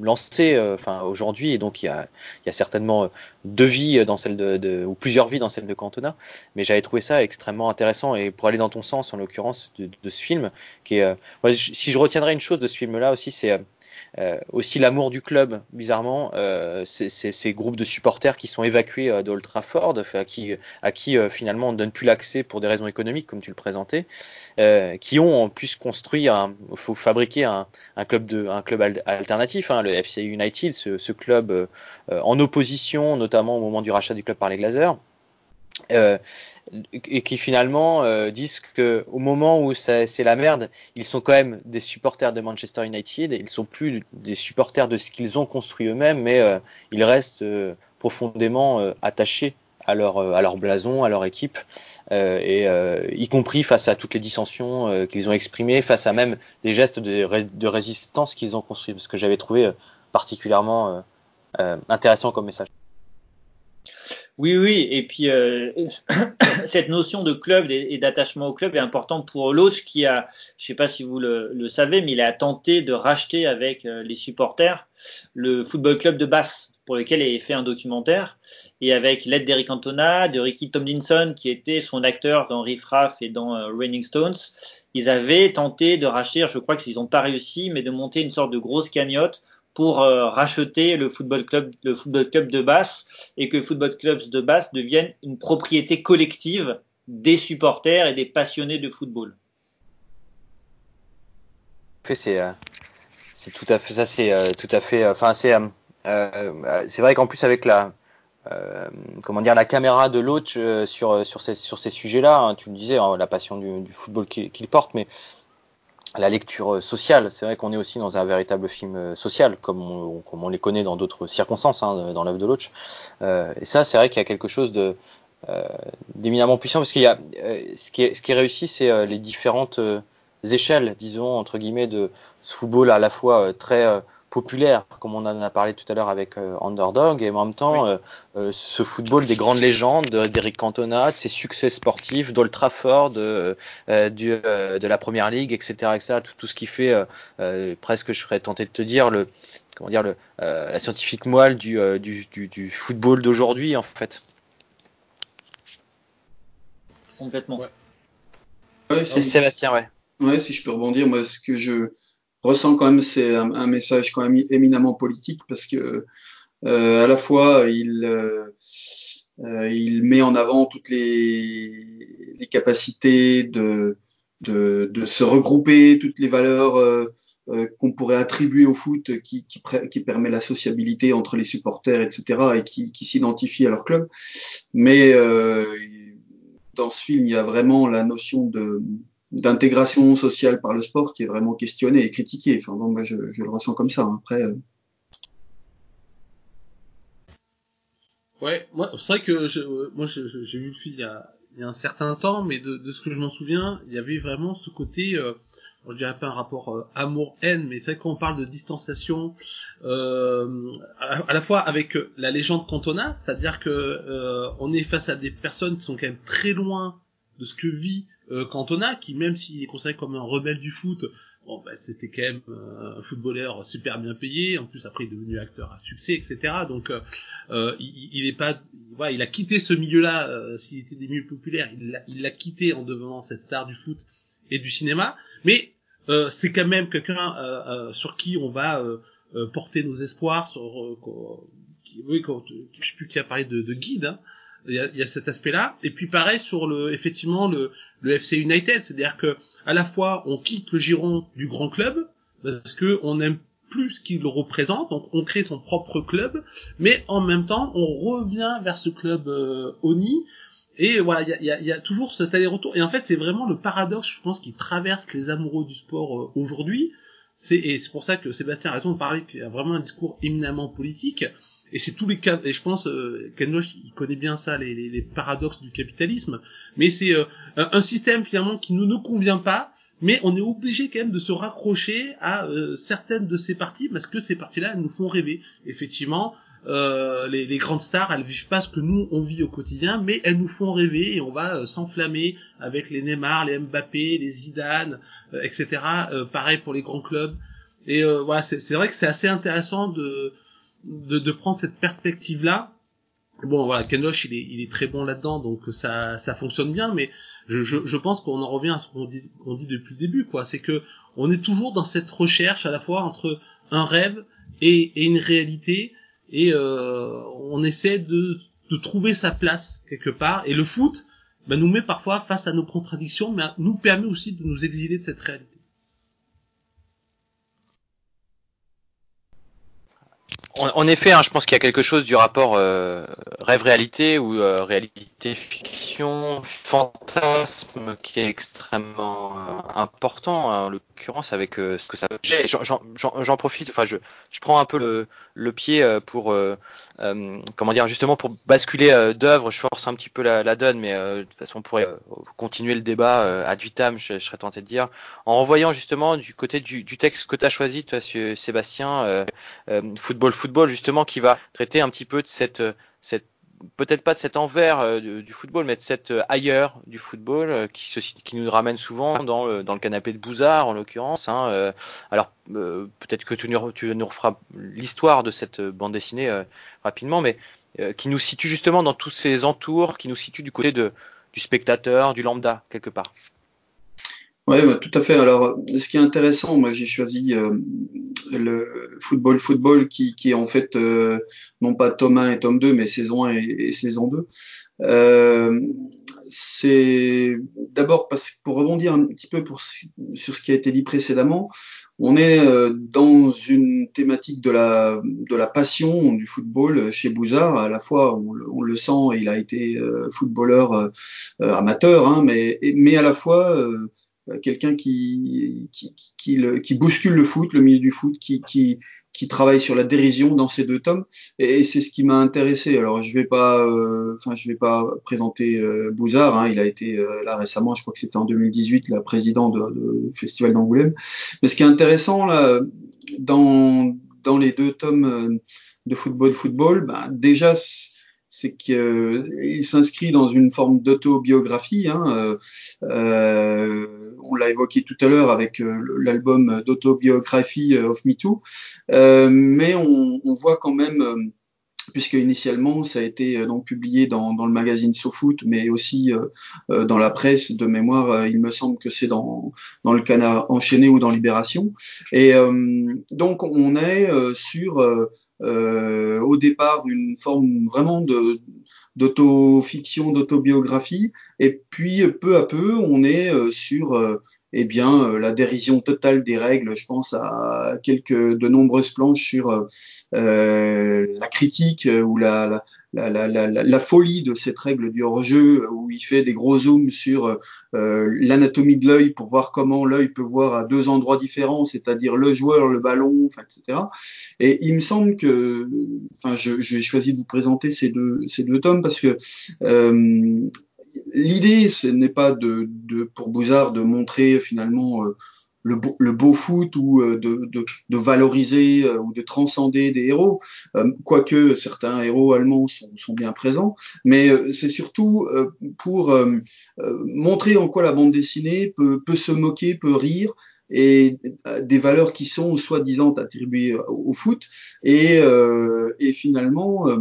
Speaker 1: lancée, enfin aujourd'hui, et donc il y a, il y a certainement deux vies dans celle de, de, ou plusieurs vies dans celle de Cantona. Mais j'avais trouvé ça extrêmement intéressant et pour aller dans ton sens, en l'occurrence de, de, ce film, qui est, moi, si je retiendrai une chose de ce film-là aussi, c'est euh, aussi l'amour du club, bizarrement, euh, ces groupes de supporters qui sont évacués euh, d'Old Trafford, à qui, finalement on ne donne plus l'accès pour des raisons économiques, comme tu le présentais, qui ont en plus construit, il faut fabriquer un, un, club de, un club alternatif, hein, le FC United, ce, ce club en opposition, notamment au moment du rachat du club par les Glazers. Euh, et qui finalement euh, disent que au moment où c'est la merde, ils sont quand même des supporters de Manchester United. Ils sont plus des supporters de ce qu'ils ont construit eux-mêmes, mais euh, ils restent euh, profondément euh, attachés à leur à leur blason, à leur équipe, et y compris face à toutes les dissensions qu'ils ont exprimées, face à même des gestes de, de résistance qu'ils ont construits, ce que j'avais trouvé particulièrement intéressant comme message.
Speaker 3: Oui, oui, et puis euh, cette notion de club et, d'attachement au club est importante pour Loach qui a, je ne sais pas si vous le, savez, mais il a tenté de racheter avec euh, les supporters le football club de Basse pour lequel il a fait un documentaire et avec l'aide d'Eric Cantona, de Ricky Tomlinson qui était son acteur dans Riff Raff et dans euh, Raining Stones, ils avaient tenté de racheter, je crois qu'ils n'ont pas réussi, mais de monter une sorte de grosse cagnotte pour euh, racheter le football club, le football club de Basse et que le football club de Basse devienne une propriété collective des supporters et des passionnés de football.
Speaker 1: C'est euh, c'est tout à fait ça, c'est euh, tout à fait. Enfin, c'est c'est vrai qu'en plus avec la comment dire la caméra de l'autre sur sur ces sur ces sujets-là, hein, tu le disais, hein, la passion du, football qu'il porte, mais la lecture euh, sociale. C'est vrai qu'on est aussi dans un véritable film euh, social, comme on, les connaît dans d'autres circonstances, hein, dans l'œuvre de Loach. Euh, et ça, c'est vrai qu'il y a quelque chose de euh, d'éminemment puissant, parce qu'il y a euh, ce, qui est, ce qui est réussi, c'est les différentes échelles, disons entre guillemets, de ce football à la fois très populaire, comme on en a parlé tout à l'heure avec euh, Underdog, et en même temps euh, euh, ce football des grandes légendes, d'Eric Cantona, de ses succès sportifs, d'Old Trafford, de, du, de la Première Ligue, etc., etc. Tout, tout ce qui fait presque, je serais tenté de te dire, le comment dire, le, la scientifique moelle du, du, du, du football d'aujourd'hui, en fait.
Speaker 3: Complètement. Ouais.
Speaker 2: Ouais,
Speaker 1: Sébastien, ouais.
Speaker 2: Ouais, si je peux rebondir, moi, ce que je ressent quand même c'est un, un, message quand même éminemment politique parce que euh, à la fois il euh, euh, il met en avant toutes les, les capacités de, de, de se regrouper, toutes les valeurs euh, qu'on pourrait attribuer au foot qui, qui, qui, permet la sociabilité entre les supporters, etc., et qui, qui s'identifie à leur club. Mais euh, dans ce film, il y a vraiment la notion de, d'intégration sociale par le sport qui est vraiment questionné et critiqué. Enfin, bon, moi, je, je, le ressens comme ça. Hein. Après. Euh...
Speaker 4: Ouais, moi, c'est vrai que je, moi, j'ai vu le film il y, a, il y a, un certain temps, mais de, de ce que je m'en souviens, il y avait vraiment ce côté, euh, je dirais pas un rapport euh, amour-haine, mais c'est vrai qu'on parle de distanciation, euh, à, à, la fois avec la légende Cantona, c'est-à-dire que euh, on est face à des personnes qui sont quand même très loin de ce que vit euh, Cantona, qui même s'il est considéré comme un rebelle du foot, bon, bah, c'était quand même euh, un footballeur super bien payé. En plus, après, il est devenu acteur à succès, etc. Donc, euh, euh, il, il, est pas, voilà, il a quitté ce milieu-là. Euh, s'il était des milieux populaires, il l'a quitté en devenant cette star du foot et du cinéma. Mais c'est quand même quelqu'un sur qui on va porter nos espoirs. Sur, oui, quand, je sais plus qui a parlé de, de guide. Hein, Il y a, y a cet aspect-là. Et puis pareil sur le, effectivement le, le FC United, c'est-à-dire que à la fois on quitte le giron du grand club parce que on n'aime plus ce qu'il représente, donc on crée son propre club, mais en même temps on revient vers ce club euh, Oni. Et voilà, il y a, y, a, y a, toujours cet aller-retour. Et en fait, c'est vraiment le paradoxe, je pense, qui traverse les amoureux du sport euh, aujourd'hui. Et c'est pour ça que Sébastien a raison de parler qu'il y a vraiment un discours éminemment politique. Et c'est tous les cas. Et je pense euh, Ken Loach, il connaît bien ça, les, les, les paradoxes du capitalisme. Mais c'est euh, un système finalement qui ne nous convient pas, mais on est obligé quand même de se raccrocher à euh, certaines de ces parties parce que ces parties-là nous font rêver. Effectivement, euh, les, les, grandes stars, elles vivent pas ce que nous on vit au quotidien, mais elles nous font rêver et on va euh, s'enflammer avec les Neymar, les Mbappé, les Zidane, euh, etc. Euh, pareil pour les grands clubs. Et voilà, c'est vrai que c'est assez intéressant de, de, prendre cette perspective-là Bon voilà, Ken Loach il est, il est très bon là-dedans, donc ça, ça fonctionne bien, mais je, je, pense qu'on en revient à ce qu'on dit, dit depuis le début, quoi. C'est que on est toujours dans cette recherche à la fois entre un rêve et, une réalité, et euh, on essaie de, de trouver sa place quelque part. Et le foot ben, nous met parfois face à nos contradictions, mais nous permet aussi de nous exiler de cette réalité.
Speaker 1: En, effet, hein, je pense qu'il y a quelque chose du rapport euh, rêve-réalité ou euh, réalité-fiction, fantasme qui est extrêmement euh, important, hein, en l'occurrence avec euh, ce que ça. J'en profite, enfin je, je prends un peu le, le pied euh, pour, comment dire, justement pour basculer d'œuvre, je force un petit peu la, la donne, mais de toute façon on pourrait continuer le débat ad vitam, je, je, serais tenté de dire, en renvoyant justement du côté du, du texte que tu as choisi, toi Sébastien, football football justement qui va traiter un petit peu de cette cette peut-être pas de cet envers euh, du, football, mais de cet euh, ailleurs du football euh, qui, nous ramène souvent dans le, canapé de Bouzard en l'occurrence. Hein, alors peut-être que tu nous, tu referas l'histoire de cette bande dessinée rapidement, mais qui nous situe justement dans tous ces entours, qui nous situe du côté du spectateur, du lambda quelque part.
Speaker 2: Oui, bah, tout à fait. Alors, ce qui est intéressant, moi, j'ai choisi euh, le football, football, qui, est en fait euh, non pas tome 1 et tome 2, mais saison 1 et, saison 2. Euh, c'est d'abord parce que pour rebondir un petit peu sur ce qui a été dit précédemment, on est dans une thématique de la de la passion du football chez Bouzard. À la fois, on, le sent, il a été footballeur amateur, hein, mais mais à la fois quelqu'un qui qui, qui, bouscule le foot, le milieu du foot, qui, qui, travaille sur la dérision dans ces deux tomes, et, c'est ce qui m'a intéressé. Alors je vais euh, vais pas présenter euh, Bouzard, hein, il a été euh, là récemment, je crois que c'était en 2018, la président de, de Festival d'Angoulême. Mais ce qui est intéressant là, dans dans les deux tomes de football football, bah, déjà c'est qu'il euh, s'inscrit dans une forme d'autobiographie. Hein, euh, euh on l'a évoqué tout à l'heure avec euh, l'album d'autobiographie of Me Too, mais on, on, voit quand même puisque initialement ça a été donc publié dans, dans le magazine SoFoot, mais aussi euh, dans la presse de mémoire. il me semble que c'est dans, dans le Canard enchaîné ou dans Libération. Et donc on est sur euh, au départ une forme vraiment de d'autofiction, d'autobiographie, et puis peu à peu on est euh, sur euh, eh bien euh, la dérision totale des règles. Je pense à quelques de nombreuses planches sur euh, la critique ou la la, la, la, la, folie de cette règle du hors-jeu, où il fait des gros zooms sur euh, l'anatomie de l'œil pour voir comment l'œil peut voir à deux endroits différents, c'est-à-dire le joueur, le ballon, etc. Et il me semble que, enfin, vais choisir de vous présenter ces deux ces deux tomes parce que euh, l'idée, ce n'est pas de, de, pour Bouzard de montrer finalement euh, le, beau, le, beau, foot ou euh, de, de, de, valoriser euh, ou de transcender des héros, quoique certains héros allemands sont, sont bien présents, mais c'est surtout pour montrer en quoi la bande dessinée peut, peut, se moquer, peut rire, et des valeurs qui sont soi-disant attribuées au, foot, et, et finalement euh,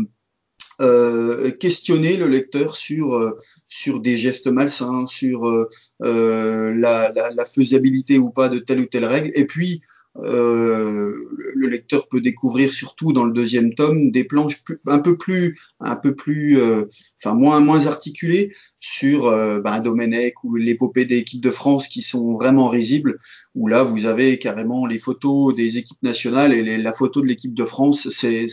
Speaker 2: questionner le lecteur sur euh, sur des gestes malsains, sur euh, la, la, la, faisabilité ou pas de telle ou telle règle, et puis euh, le lecteur peut découvrir surtout dans le deuxième tome des planches un peu plus, un peu plus, euh, enfin moins moins articulées sur euh, bah, Domenech ou l'épopée des équipes de France qui sont vraiment risibles. Où là vous avez carrément les photos des équipes nationales et la photo de l'équipe de France. C'est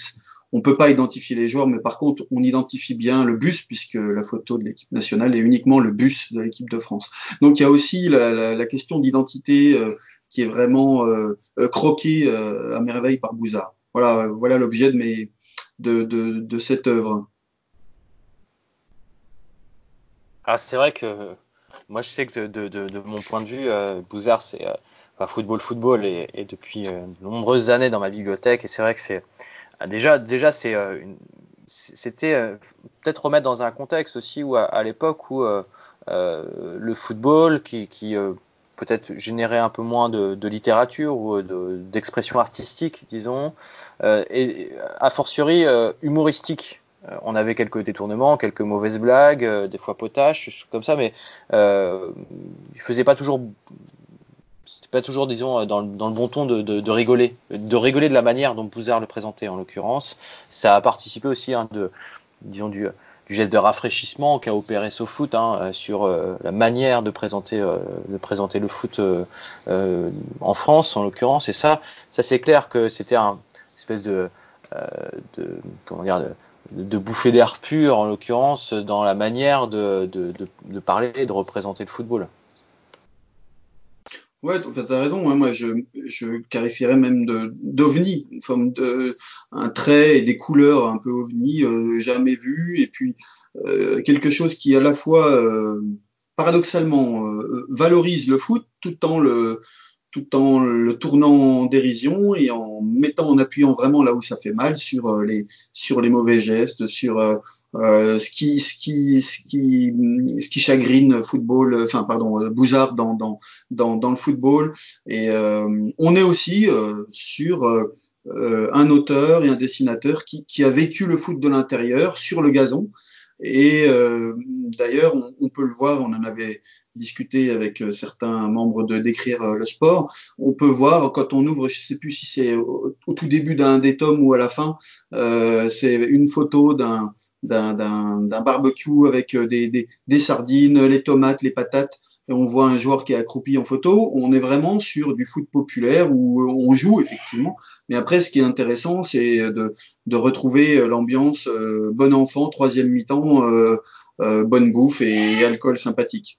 Speaker 2: on peut pas identifier les joueurs, mais par contre, on identifie bien le bus, puisque la photo de l'équipe nationale est uniquement le bus de l'équipe de France. Donc il y a aussi la question d'identité euh, qui est vraiment euh, euh croquée euh, à merveille par Bouzard. Voilà, voilà l'objet de, cette œuvre.
Speaker 1: Ah, c'est vrai que moi je sais que de, mon point de vue, euh, Bouzard c'est euh, football, football et, depuis de nombreuses années dans ma bibliothèque et c'est vrai que c'est ah, déjà, déjà euh, c'était euh, peut-être remettre dans un contexte aussi où à, l'époque où euh, le football qui peut-être générait un peu moins de, littérature ou d'expression artistique, disons, et a fortiori humoristique. On avait quelques détournements, quelques mauvaises blagues, des fois potaches, comme ça, mais euh, il faisait pas toujours c'est pas toujours, disons, dans, le bon ton de, rigoler, de rigoler de la manière dont Bouzard le présentait en l'occurrence. Ça a participé aussi, hein, disons, du, du geste de rafraîchissement qu'a opéré SoFoot hein, euh, sur euh, la manière de présenter, euh, de présenter le foot en France en l'occurrence. Et ça, ça c'est clair que c'était un espèce de, de comment dire de, bouffée d'air pur en l'occurrence dans la manière de, de parler et de représenter le football.
Speaker 2: Ouais, tu as raison. Hein, moi, je, je qualifierais même de d'ovni, une forme de un trait et des couleurs un peu ovni, euh, jamais vu, et puis euh, quelque chose qui à la fois euh, paradoxalement valorise le foot tout en le tout en le tournant en dérision et en mettant en appuyant vraiment là où ça fait mal sur euh, les sur les mauvais gestes, sur euh, euh, ce qui ce qui ce qui ce qui chagrine football, enfin pardon Bouzard dans dans dans, dans le football. Et on est aussi sur un auteur et un dessinateur qui, qui a vécu le foot de l'intérieur sur le gazon et euh, d'ailleurs, on, peut le voir, on en avait discuté avec euh, certains membres de d'écrire euh, le sport. On peut voir quand on ouvre, je sais plus si c'est au, tout début d'un des tomes ou à la fin, euh, c'est une photo d'un d'un barbecue avec des, des, des sardines, les tomates, les patates et on voit un joueur qui est accroupi en photo, on est vraiment sur du foot populaire où on joue effectivement. Mais après, ce qui est intéressant, c'est de, retrouver l'ambiance euh, bon enfant, troisième mi-temps, euh, euh, bonne bouffe et, alcool sympathique.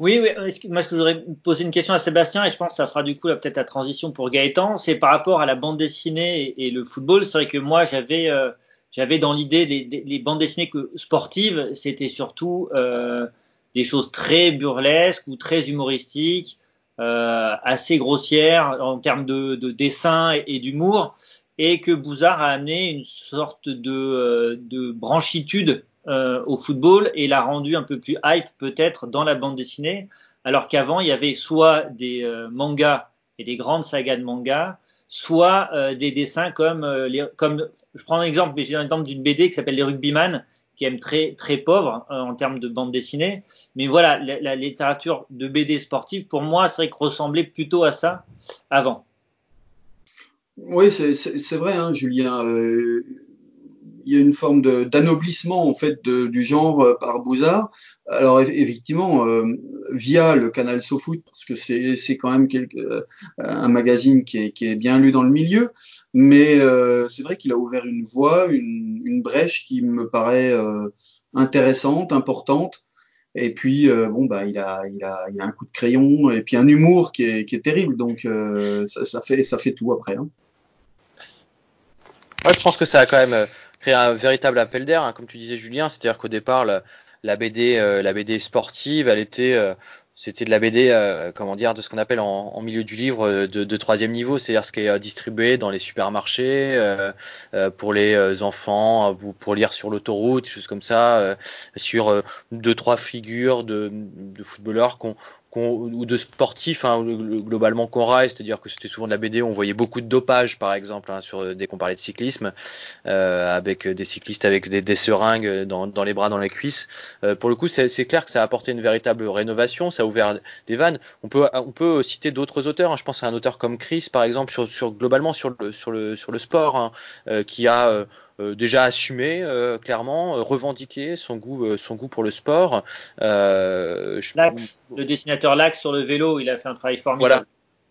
Speaker 3: Oui, moi ce que je voudrais poser une question à Sébastien et je pense que ça fera du coup peut-être la transition pour Gaëtan, c'est par rapport à la bande dessinée et, le football. C'est vrai que moi j'avais dans l'idée les, les, bandes dessinées sportives, c'était surtout euh, des choses très burlesques ou très humoristiques, euh, assez grossières en termes de, de dessin et, d'humour, et que Bouzard a amené une sorte de, euh, de branchitude euh, au football et l'a rendu un peu plus hype peut-être dans la bande dessinée, alors qu'avant il y avait soit des mangas et des grandes sagas de mangas, soit des dessins comme je prends un exemple, mais j'ai un exemple d'une BD qui s'appelle Les Rugbyman, qui aime très très pauvre euh, en termes de bande dessinée. Mais voilà, la, la, littérature de BD sportive, pour moi, c'est vrai que ressemblait plutôt à ça avant.
Speaker 2: Oui, c'est vrai, hein, Julien. Euh, il y a une forme d'anoblissement en fait du genre euh, par Bouzard. Alors effectivement, euh, via le canal SoFoot, parce que c'est quand même euh, un magazine qui est, bien lu dans le milieu, mais c'est vrai qu'il a ouvert une voie, une, brèche qui me paraît intéressante, importante. Et puis bon bah il a, un coup de crayon et puis un humour qui est, terrible. Donc ça, fait tout après. Hein.
Speaker 1: Je pense que ça a quand même créé un véritable appel d'air, hein, comme tu disais Julien, c'est-à-dire qu'au départ la, BD, euh, la BD sportive, elle était euh, c'était de la BD, euh, comment dire, de ce qu'on appelle en, milieu du livre de, de troisième niveau, c'est-à-dire ce qui est distribué dans les supermarchés euh, euh, pour les enfants, pour lire sur l'autoroute, choses comme ça, sur deux trois figures de, de footballeurs qu'on ou de sportifs hein, globalement qu'on raille, c'est-à-dire que c'était souvent de la BD, on voyait beaucoup de dopage par exemple hein, sur dès qu'on parlait de cyclisme, euh, avec des cyclistes avec des, des seringues dans, dans, les bras, dans les cuisses. Euh, pour le coup, c'est clair que ça a apporté une véritable rénovation, ça a ouvert des vannes. On peut on peut citer d'autres auteurs. Hein, je pense à un auteur comme Chris par exemple sur, sur globalement sur le sur le sur le sport hein, euh, qui a euh, euh, déjà assumé euh, clairement, euh, revendiqué son goût, son goût pour le sport.
Speaker 3: Je... Le dessinateur Lax sur le vélo, il a fait un travail formidable.
Speaker 1: Voilà.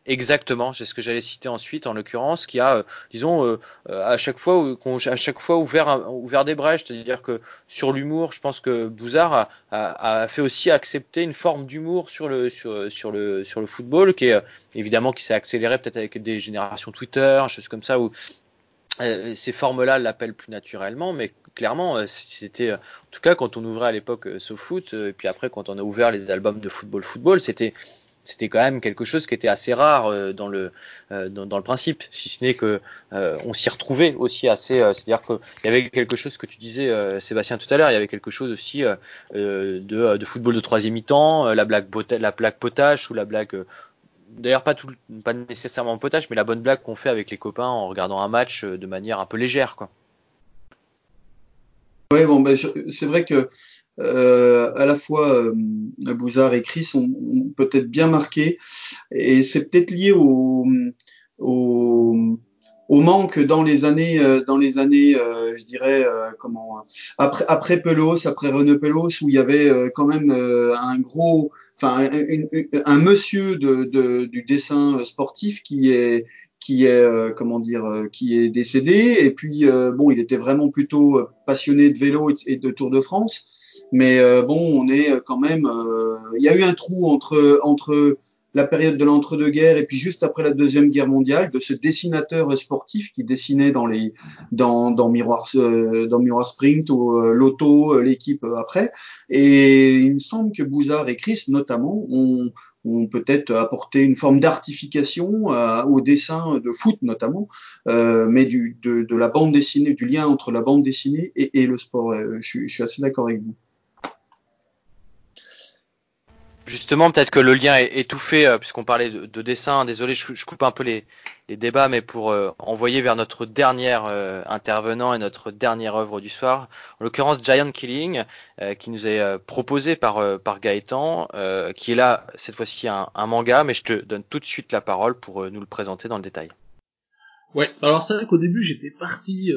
Speaker 1: Exactement, c'est ce que j'allais citer ensuite, en l'occurrence, qui a, disons, à chaque fois, à chaque fois ouvert, ouvert des brèches, c'est-à-dire que sur l'humour, je pense que Bouzard a, a, a, fait aussi accepter une forme d'humour sur le, sur, sur le, sur le football, qui est évidemment qui s'est accéléré peut-être avec des générations Twitter, choses comme ça, où euh, ces formes-là l'appellent plus naturellement, mais clairement, euh, c'était, en tout cas, quand on ouvrait à l'époque euh, SoFoot, et puis après, quand on a ouvert les albums de football, football, c'était, c'était quand même quelque chose qui était assez rare dans le, dans le principe, si ce n'est que on s'y retrouvait aussi assez, c'est-à-dire qu'il y avait quelque chose que tu disais, Sébastien, tout à l'heure, il y avait quelque chose aussi de, de, football de troisième mi-temps, la blague, la plaque potache ou la blague d'ailleurs pas tout pas nécessairement potage mais la bonne blague qu'on fait avec les copains en regardant un match euh, de manière un peu légère quoi.
Speaker 2: Oui bon ben c'est vrai que euh, à la fois euh, Bouzard et Chris ont, peut-être bien marqué et c'est peut-être lié au, au au manque dans les années euh, dans les années je dirais comment après après Pelos après René Pelos où il y avait quand même un gros enfin un monsieur de, de, du dessin sportif qui est qui est euh, comment dire euh, qui est décédé. Et puis euh, bon il était vraiment plutôt passionné de vélo et de Tour de France. Mais bon on est quand même il y a eu un trou entre entre la période de l'entre-deux-guerres et puis juste après la deuxième guerre mondiale de ce dessinateur sportif qui dessinait dans les dans dans Miroir euh, dans Sprint ou euh, l'auto euh, l'équipe après et il me semble que Bouzard et Chris notamment ont peut-être apporté une forme d'artification au dessin de foot notamment, mais du, de, de, la bande dessinée, du lien entre la bande dessinée et, le sport. Je suis assez d'accord avec vous.
Speaker 1: Justement, peut-être que le lien est étouffé, euh, puisqu'on parlait de, dessin. Désolé, je, coupe un peu les, débats, mais pour euh, envoyer vers notre dernier euh, intervenant et notre dernière œuvre du soir, en l'occurrence Giant Killing, qui nous est proposé par, Gaëtan, qui est là, cette fois-ci, un, manga, mais je te donne tout de suite la parole pour nous le présenter dans le détail.
Speaker 4: Ouais, alors c'est vrai qu'au début, j'étais parti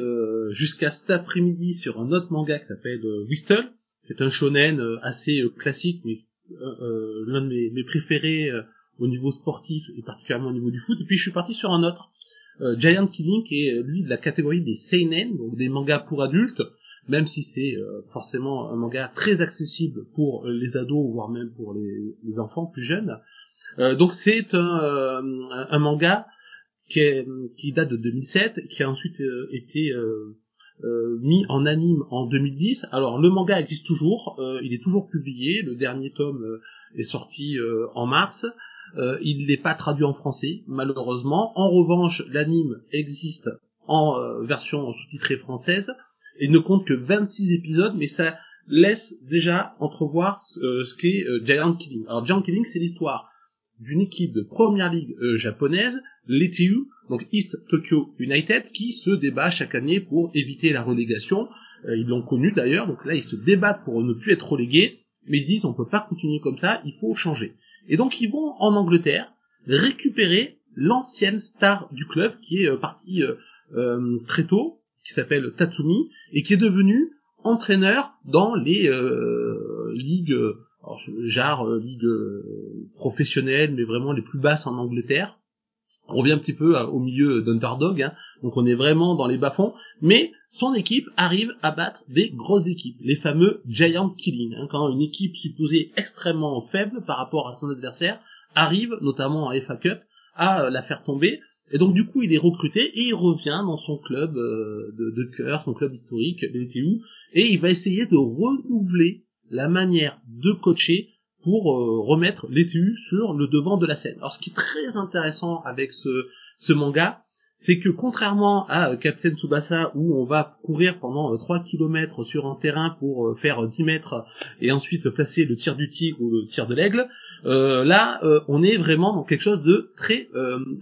Speaker 4: jusqu'à cet après-midi sur un autre manga qui s'appelle Whistle. C'est un shonen assez classique, mais euh, euh, l'un de mes, préférés euh, au niveau sportif et particulièrement au niveau du foot. Et puis je suis parti sur un autre, Giant Killing, qui est lui de la catégorie des seinen, donc des mangas pour adultes, même si c'est forcément un manga très accessible pour les ados, voire même pour les, enfants plus jeunes. donc c'est un, un, manga qui, est, qui, date de 2007, qui a ensuite été euh, mis en anime en 2010. Alors le manga existe toujours, euh, il est toujours publié, le dernier tome euh, est sorti en mars. il n'est pas traduit en français, malheureusement. En revanche, l'anime existe en version sous-titrée française. Il ne compte que 26 épisodes, mais ça laisse déjà entrevoir ce qu'est Giant Killing. Alors Giant Killing, c'est l'histoire d'une équipe de première ligue japonaise, l'ETU, donc East Tokyo United, qui se débat chaque année pour éviter la relégation. Euh, ils l'ont connu d'ailleurs, donc là ils se débattent pour ne plus être relégués, mais ils disent on peut pas continuer comme ça, il faut changer. Et donc ils vont en Angleterre récupérer l'ancienne star du club qui est euh, partie euh, très tôt, qui s'appelle Tatsumi, et qui est devenu entraîneur dans les ligues, genre ligues professionnelles, mais vraiment les plus basses en Angleterre on revient un petit peu au milieu d'Underdog, hein. donc on est vraiment dans les bas-fonds, mais son équipe arrive à battre des grosses équipes, les fameux Giant Killing, hein. quand une équipe supposée extrêmement faible par rapport à son adversaire arrive, notamment en FA Cup, à la faire tomber, et donc du coup il est recruté et il revient dans son club euh, de, de cœur, son club historique, l'ETU, et il va essayer de renouveler la manière de coacher pour euh, remettre l'étu sur le devant de la scène. Alors ce qui est très intéressant avec ce, manga, c'est que contrairement à euh, Captain Tsubasa où on va courir pendant 3 euh, km sur un terrain pour faire 10 mètres et ensuite placer le tir du tigre ou le tir de l'aigle, là, on est vraiment dans quelque chose de très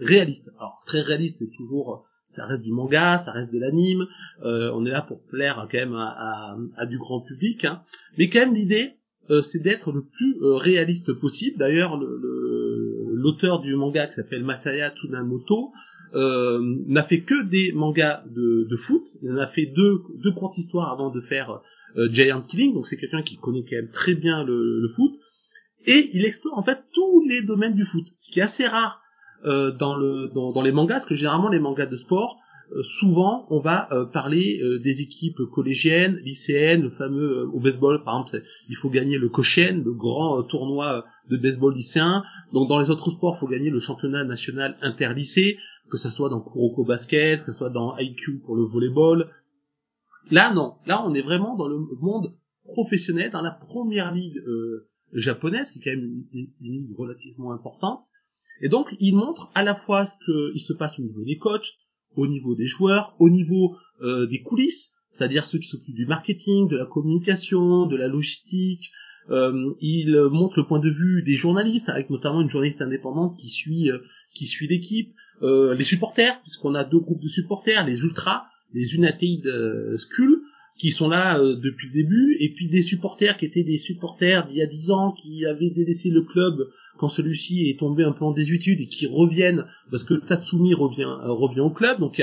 Speaker 4: réaliste. Alors très réaliste, c'est toujours, ça reste du manga, ça reste de l'anime. on est là pour plaire quand même à, à, du grand public, hein. mais quand même l'idée, c'est d'être le plus réaliste possible. D'ailleurs, l'auteur du manga qui s'appelle Masaya Tsunamoto n'a fait que des mangas de, de, foot. Il en a fait deux, deux courtes histoires avant de faire Giant Killing. Donc c'est quelqu'un qui connaît quand même très bien le, le foot et il explore en fait tous les domaines du foot, ce qui est assez rare euh, dans, le, dans, dans, les mangas, parce que généralement les mangas de sport, euh, souvent on va euh, parler euh, des équipes collégiennes, lycéennes, le fameux au baseball par exemple, il faut gagner le Koshien, le grand tournoi de baseball lycéen. Donc dans les autres sports, il faut gagner le championnat national interlycée, que ce soit dans Kuroko Basket, que ce soit dans IQ pour le volleyball. Là non, là on est vraiment dans le monde professionnel, dans la première ligue euh, japonaise, qui est quand même une, ligue relativement importante. Et donc, il montre à la fois ce qu'il se passe au niveau des coachs, au niveau des joueurs, au niveau euh, des coulisses, c'est-à-dire ceux qui s'occupent du marketing, de la communication, de la logistique. Euh, il montre le point de vue des journalistes, avec notamment une journaliste indépendante qui suit euh, suit l'équipe, euh, les supporters, puisqu'on a deux groupes de supporters, les ultras, les United Skull, qui sont là euh, depuis le début, et puis des supporters qui étaient des supporters d'il y a dix ans, qui avaient délaissé le club quand celui-ci est tombé un peu en désuétude et qui reviennent parce que Tatsumi revient euh, revient au club, donc il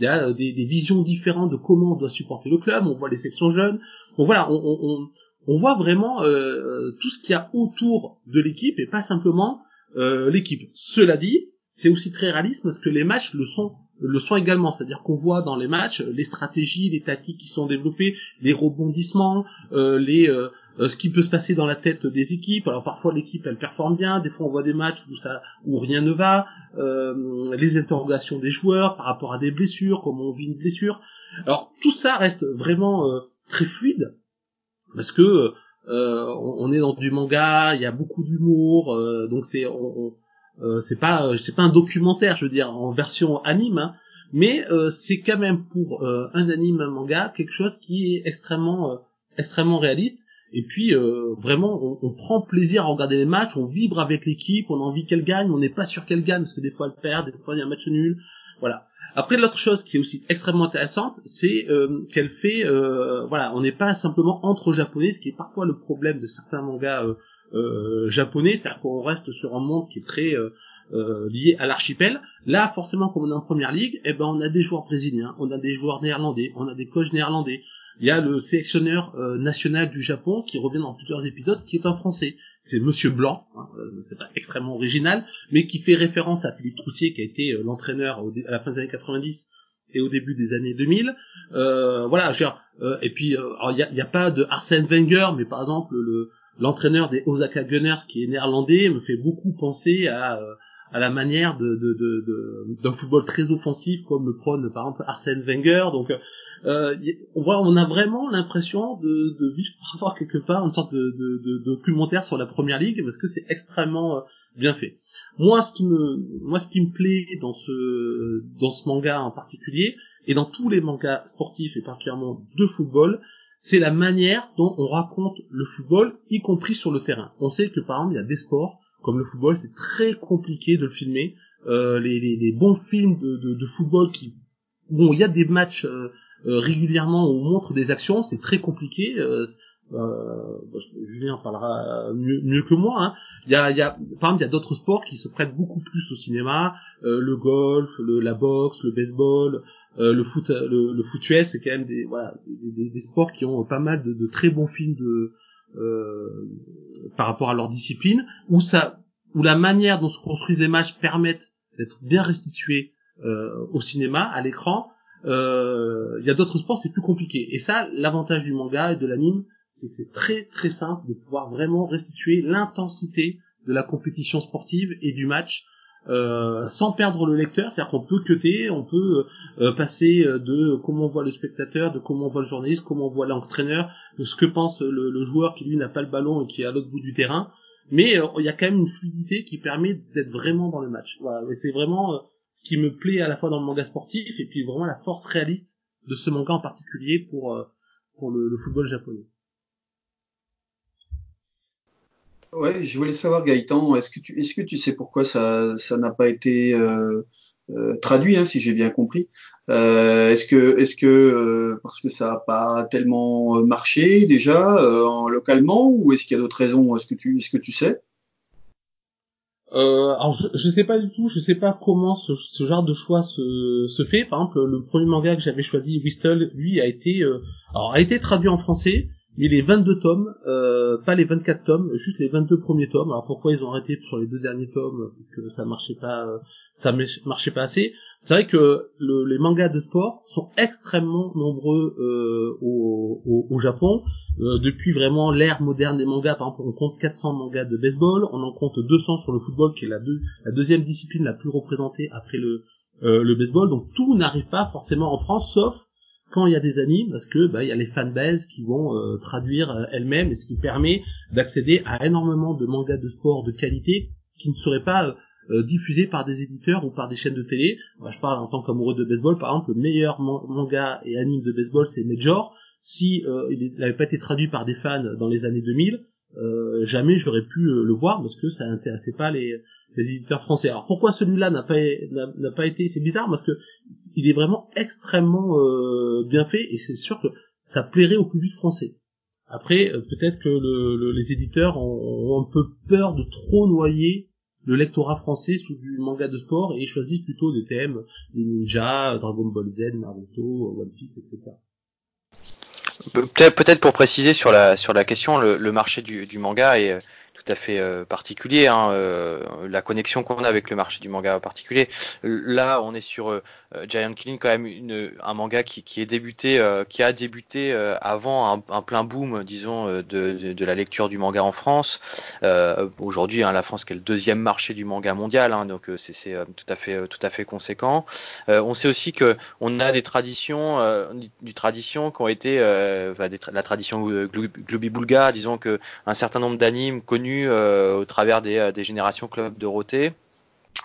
Speaker 4: y a, euh, des, visions différentes de comment on doit supporter le club. On voit les sections jeunes, donc voilà, on, voit vraiment tout ce qu'il y a autour de l'équipe et pas simplement l'équipe. Cela dit, c'est aussi très réaliste parce que les matchs le sont le sont également, c'est-à-dire qu'on voit dans les matchs les stratégies, les tactiques qui sont développées, les rebondissements, euh, les euh, euh, ce qui peut se passer dans la tête des équipes. Alors parfois l'équipe elle performe bien, des fois on voit des matchs où ça où rien ne va, les interrogations des joueurs par rapport à des blessures, comment on vit une blessure. Alors tout ça reste vraiment très fluide parce que on, est dans du manga, il y a beaucoup d'humour, donc c'est on euh, c'est pas euh, c'est pas un documentaire, je veux dire en version anime, hein, mais euh, c'est quand même pour un anime, un manga, quelque chose qui est extrêmement extrêmement réaliste. Et puis vraiment, on, on, prend plaisir à regarder les matchs, on vibre avec l'équipe, on a envie qu'elle gagne, on n'est pas sûr qu'elle gagne parce que des fois elle perd, des fois il y a un match nul. Voilà. Après l'autre chose qui est aussi extrêmement intéressante, c'est qu'elle fait, voilà, on n'est pas simplement entre japonais, ce qui est parfois le problème de certains mangas euh, japonais, c'est-à-dire qu'on reste sur un monde qui est très euh, euh, lié à l'archipel. Là, forcément, comme on est en première ligue, eh ben, on a des joueurs brésiliens, on a des joueurs néerlandais, on a des coachs néerlandais. Il y a le sélectionneur national du Japon qui revient dans plusieurs épisodes, qui est un Français. C'est Monsieur Blanc, hein, c'est pas extrêmement original, mais qui fait référence à Philippe Troussier, qui a été l'entraîneur à la fin des années 90 et au début des années 2000. Euh, voilà, et puis il n'y a, y a, pas de Arsène Wenger, mais par exemple le, l'entraîneur des Osaka Gunners qui est néerlandais me fait beaucoup penser à euh, à la manière de, de, de, d'un football très offensif comme le prône par exemple Arsène Wenger. Donc euh, on voit on a vraiment l'impression de, de vivre quelque part une sorte de, de, de, documentaire sur la première ligue parce que c'est extrêmement euh, bien fait. Moi ce qui me moi ce qui me plaît dans ce dans ce manga en particulier et dans tous les mangas sportifs et particulièrement de football c'est la manière dont on raconte le football, y compris sur le terrain. On sait que par exemple, il y a des sports, comme le football, c'est très compliqué de le filmer. Euh, les, les, bons films de, de, de, football qui, bon, il y a des matchs euh, euh, régulièrement où on montre des actions, c'est très compliqué. Euh, Julien en parlera mieux, mieux que moi. Hein. Il y a, il y a, par exemple, il y a d'autres sports qui se prêtent beaucoup plus au cinéma, le golf, le, la boxe, le baseball, euh, le foot, le, le foot US, c'est quand même des, voilà, des, des, sports qui ont pas mal de, de très bons films de, euh, par rapport à leur discipline, où ça, où la manière dont se construisent les matchs permettent d'être bien restitués euh, au cinéma, à l'écran. Euh, il y a d'autres sports, c'est plus compliqué. Et ça, l'avantage du manga et de l'anime, c'est que c'est très très simple de pouvoir vraiment restituer l'intensité de la compétition sportive et du match euh, sans perdre le lecteur, c'est-à-dire qu'on peut cuter, on peut euh, passer de comment on voit le spectateur, de comment on voit le journaliste, comment on voit l'entraîneur, de ce que pense le, joueur qui lui n'a pas le ballon et qui est à l'autre bout du terrain. Mais euh, il y a quand même une fluidité qui permet d'être vraiment dans le match. Voilà, c'est vraiment ce qui me plaît à la fois dans le manga sportif et puis vraiment la force réaliste de ce manga en particulier pour pour le football japonais.
Speaker 2: Ouais, je voulais savoir Gaëtan, est-ce que tu est-ce que tu sais pourquoi ça ça n'a pas été euh, euh, traduit, hein, si j'ai bien compris? Euh, est-ce que est-ce que euh, parce que ça n'a pas tellement marché déjà en localement ou est-ce qu'il y a d'autres raisons? Est-ce que tu est-ce que tu sais?
Speaker 4: Euh, alors je, je sais pas du tout, je sais pas comment ce, ce genre de choix se, se, fait. Par exemple, le premier manga que j'avais choisi, Whistle, lui a été alors a été traduit en français, mais les 22 tomes, euh, pas les 24 tomes, juste les 22 premiers tomes. Alors pourquoi ils ont arrêté sur les deux derniers tomes que ça marchait pas, euh, ça marchait pas assez? C'est vrai que le, les mangas de sport sont extrêmement nombreux euh, au, au, au, Japon. Euh, depuis vraiment l'ère moderne des mangas, par exemple, on compte 400 mangas de baseball, on en compte 200 sur le football, qui est la, deux, la deuxième discipline la plus représentée après le, euh, le baseball. Donc tout n'arrive pas forcément en France, sauf quand il y a des animes, parce que bah, il y a les fanbases qui vont euh, traduire euh, elles-mêmes, et ce qui permet d'accéder à énormément de mangas de sport de qualité qui ne seraient pas euh, diffusés par des éditeurs ou par des chaînes de télé. Moi, je parle en tant qu'amoureux de baseball, par exemple, le meilleur manga et anime de baseball, c'est Major. Si il n'avait pas été traduit par des fans dans les années 2000, jamais j'aurais pu le voir parce que ça n'intéressait pas les, les éditeurs français. Alors pourquoi celui-là n'a pas n'a pas été c'est bizarre parce que il est vraiment extrêmement euh, bien fait et c'est sûr que ça plairait au public français. Après euh, peut-être que le, les éditeurs ont, un peu peur de trop noyer le lectorat français sous du manga de sport et choisissent plutôt des thèmes des ninjas, Dragon Ball Z, Naruto, One Piece, etc.
Speaker 1: Peut-être peut-être pour préciser sur la sur la question, le, le marché du, du manga est tout à fait euh, particulier, hein, euh, la connexion qu'on a avec le marché du manga en particulier. Là, on est sur euh, Giant Killing, quand même un manga qui, qui est débuté, qui a débuté avant un, plein boom, disons, de, de, la lecture du manga en France. Aujourd'hui, hein, la France qui est le deuxième marché du manga mondial, hein, donc c'est tout à fait tout à fait conséquent. on sait aussi que on a des traditions, du, tradition qui ont été, la tradition Glooby Boulga, disons que un certain nombre d'animes connus euh, au travers des, euh, des générations Club Dorothée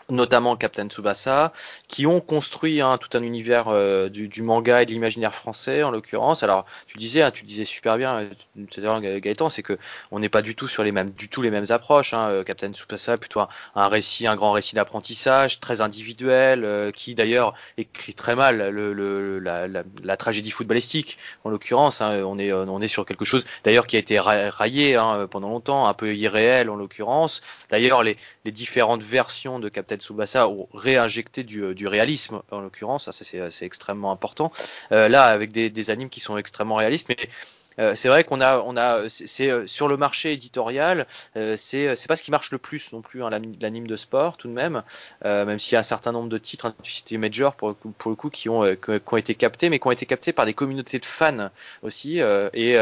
Speaker 1: notamment Captain Tsubasa, qui ont construit hein, tout un univers euh, du, manga et de l'imaginaire français en l'occurrence. Alors tu disais, hein, tu disais super bien, euh, Gaëtan, c'est que on n'est pas du tout sur les mêmes, du tout les mêmes approches. Hein. Euh, Captain Tsubasa plutôt un, récit, un grand récit d'apprentissage, très individuel, qui d'ailleurs écrit très mal la, tragédie footballistique en l'occurrence. Hein. on est on est sur quelque chose d'ailleurs qui a été raillé pendant longtemps, un peu irréel en l'occurrence. D'ailleurs les, les différentes versions de Captain Tsubasa ont réinjecté du, du réalisme en l'occurrence, ça c'est extrêmement important. Euh, là avec des, des animes qui sont extrêmement réalistes, mais euh, c'est vrai qu'on a, on a, c'est euh, sur le marché éditorial, euh, c'est c'est pas ce qui marche le plus non plus, hein, l'anime de sport tout de même, même s'il y a un certain nombre de titres, hein, tu Major pour, pour le coup, qui ont, qui ont été captés, mais qui ont été captés par des communautés de fans aussi. et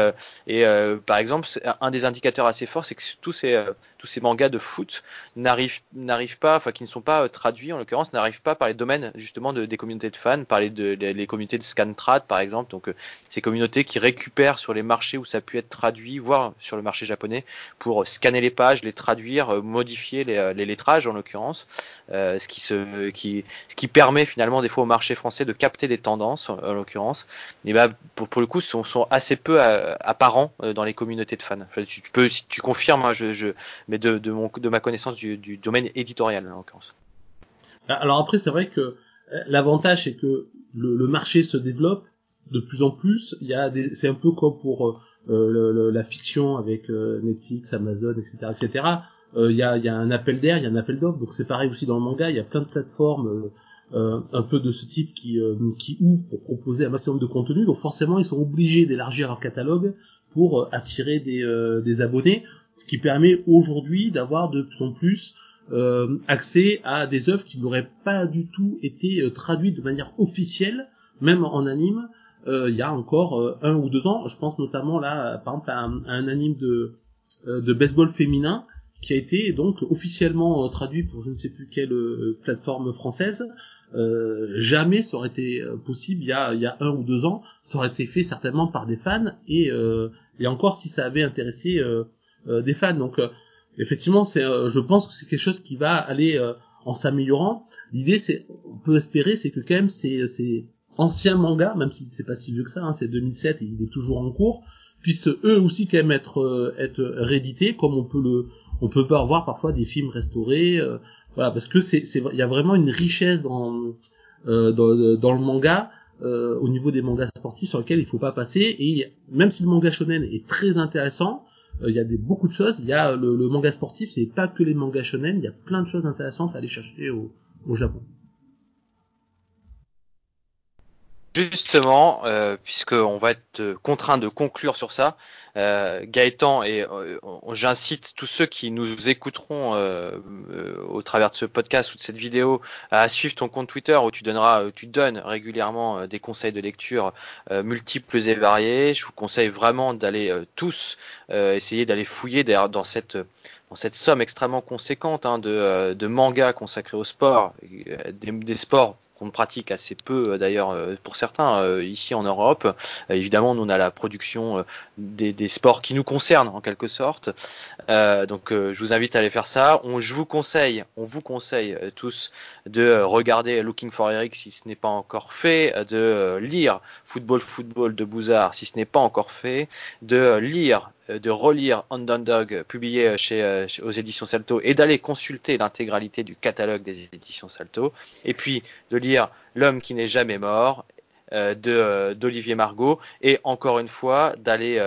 Speaker 1: et par exemple, un des indicateurs assez forts, c'est que tous ces tous ces mangas de foot n'arrivent n'arrivent pas, enfin qui ne sont pas traduits en l'occurrence, n'arrivent pas par les domaines justement de, des communautés de fans, par les, de, les, les communautés de Scantrad par exemple, donc ces communautés qui récupèrent sur les marché où ça a pu être traduit, voire sur le marché japonais, pour scanner les pages, les traduire, euh, modifier les, euh, les lettrages en l'occurrence, euh, ce qui permet finalement des fois au marché français de capter des tendances en l'occurrence. Et ben pour, le coup, sont, assez peu apparents dans les communautés de fans. tu, peux, si tu confirmes, hein, mais de, mon, de ma connaissance du, domaine éditorial en l'occurrence.
Speaker 4: Alors après, c'est vrai que l'avantage c'est que le, marché se développe de plus en plus. Il y a des, c'est un peu comme pour euh, le, la fiction avec euh, Netflix, Amazon, etc., etc. Euh, il y, a, un appel d'air, il y a un appel d'offres. Donc c'est pareil aussi dans le manga. Il y a plein de plateformes euh, un peu de ce type qui, qui ouvrent pour proposer un maximum de contenu. Donc forcément, ils sont obligés d'élargir leur catalogue pour attirer des, des abonnés, ce qui permet aujourd'hui d'avoir de plus en plus euh, accès à des œuvres qui n'auraient pas du tout été traduites de manière officielle, même en anime, euh, il y a encore euh, un ou deux ans. Je pense notamment là, par exemple, à un, anime de, euh, de baseball féminin qui a été donc officiellement traduit pour je ne sais plus quelle plateforme française. Euh, jamais ça aurait été possible il y, a, il y a un ou deux ans. Ça aurait été fait certainement par des fans et, euh, et encore si ça avait intéressé euh, des fans. Donc effectivement, c'est, je pense que c'est quelque chose qui va aller en s'améliorant. L'idée, c'est, on peut espérer, c'est que quand même c'est, c'est ancien manga, même si c'est pas si vieux que ça, hein, c'est 2007 et il est toujours en cours, puissent eux aussi quand même être être réédités, comme on peut le on peut pas avoir parfois des films restaurés. voilà, parce que c'est il y a vraiment une richesse dans dans, dans le manga. au niveau des mangas sportifs sur lesquels il faut pas passer et même si le manga shonen est très intéressant il y a des, beaucoup de choses. Il y a le, le manga sportif, c'est pas que les mangas shonen. Il y a plein de choses intéressantes à aller chercher au, au Japon.
Speaker 1: Justement, euh, puisqu'on va être contraint de conclure sur ça, euh, Gaëtan, et euh, j'incite tous ceux qui nous écouteront euh, euh, au travers de ce podcast ou de cette vidéo à suivre ton compte Twitter où tu donneras, tu donnes régulièrement des conseils de lecture multiples et variés. Je vous conseille vraiment d'aller tous essayer d'aller fouiller dans cette somme extrêmement conséquente hein, de, de mangas consacrés au sport, des sports qu'on pratique assez peu euh, d'ailleurs euh, pour certains euh, ici en Europe. évidemment, nous on a la production des, sports qui nous concernent en quelque sorte. donc je vous invite à aller faire ça. On, je vous conseille, on vous conseille tous de regarder Looking for Eric si ce n'est pas encore fait, de lire Football Football de Bouzard si ce n'est pas encore fait, de lire de relire Underdog publié euh, chez, euh, aux éditions Salto et d'aller consulter l'intégralité du catalogue des éditions Salto et puis de lire L'homme qui n'est jamais mort de d'Olivier Margot et encore une fois d'aller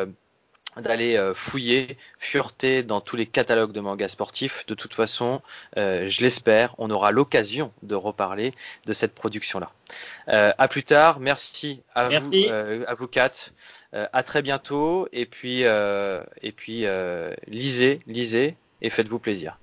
Speaker 1: d'aller fouiller, fureter dans tous les catalogues de mangas sportifs. De toute façon, je l'espère, on aura l'occasion de reparler de cette production-là. Euh, à plus tard, merci à vous, à vous quatre. Euh, à très bientôt et puis, euh, et puis lisez, lisez et faites-vous plaisir.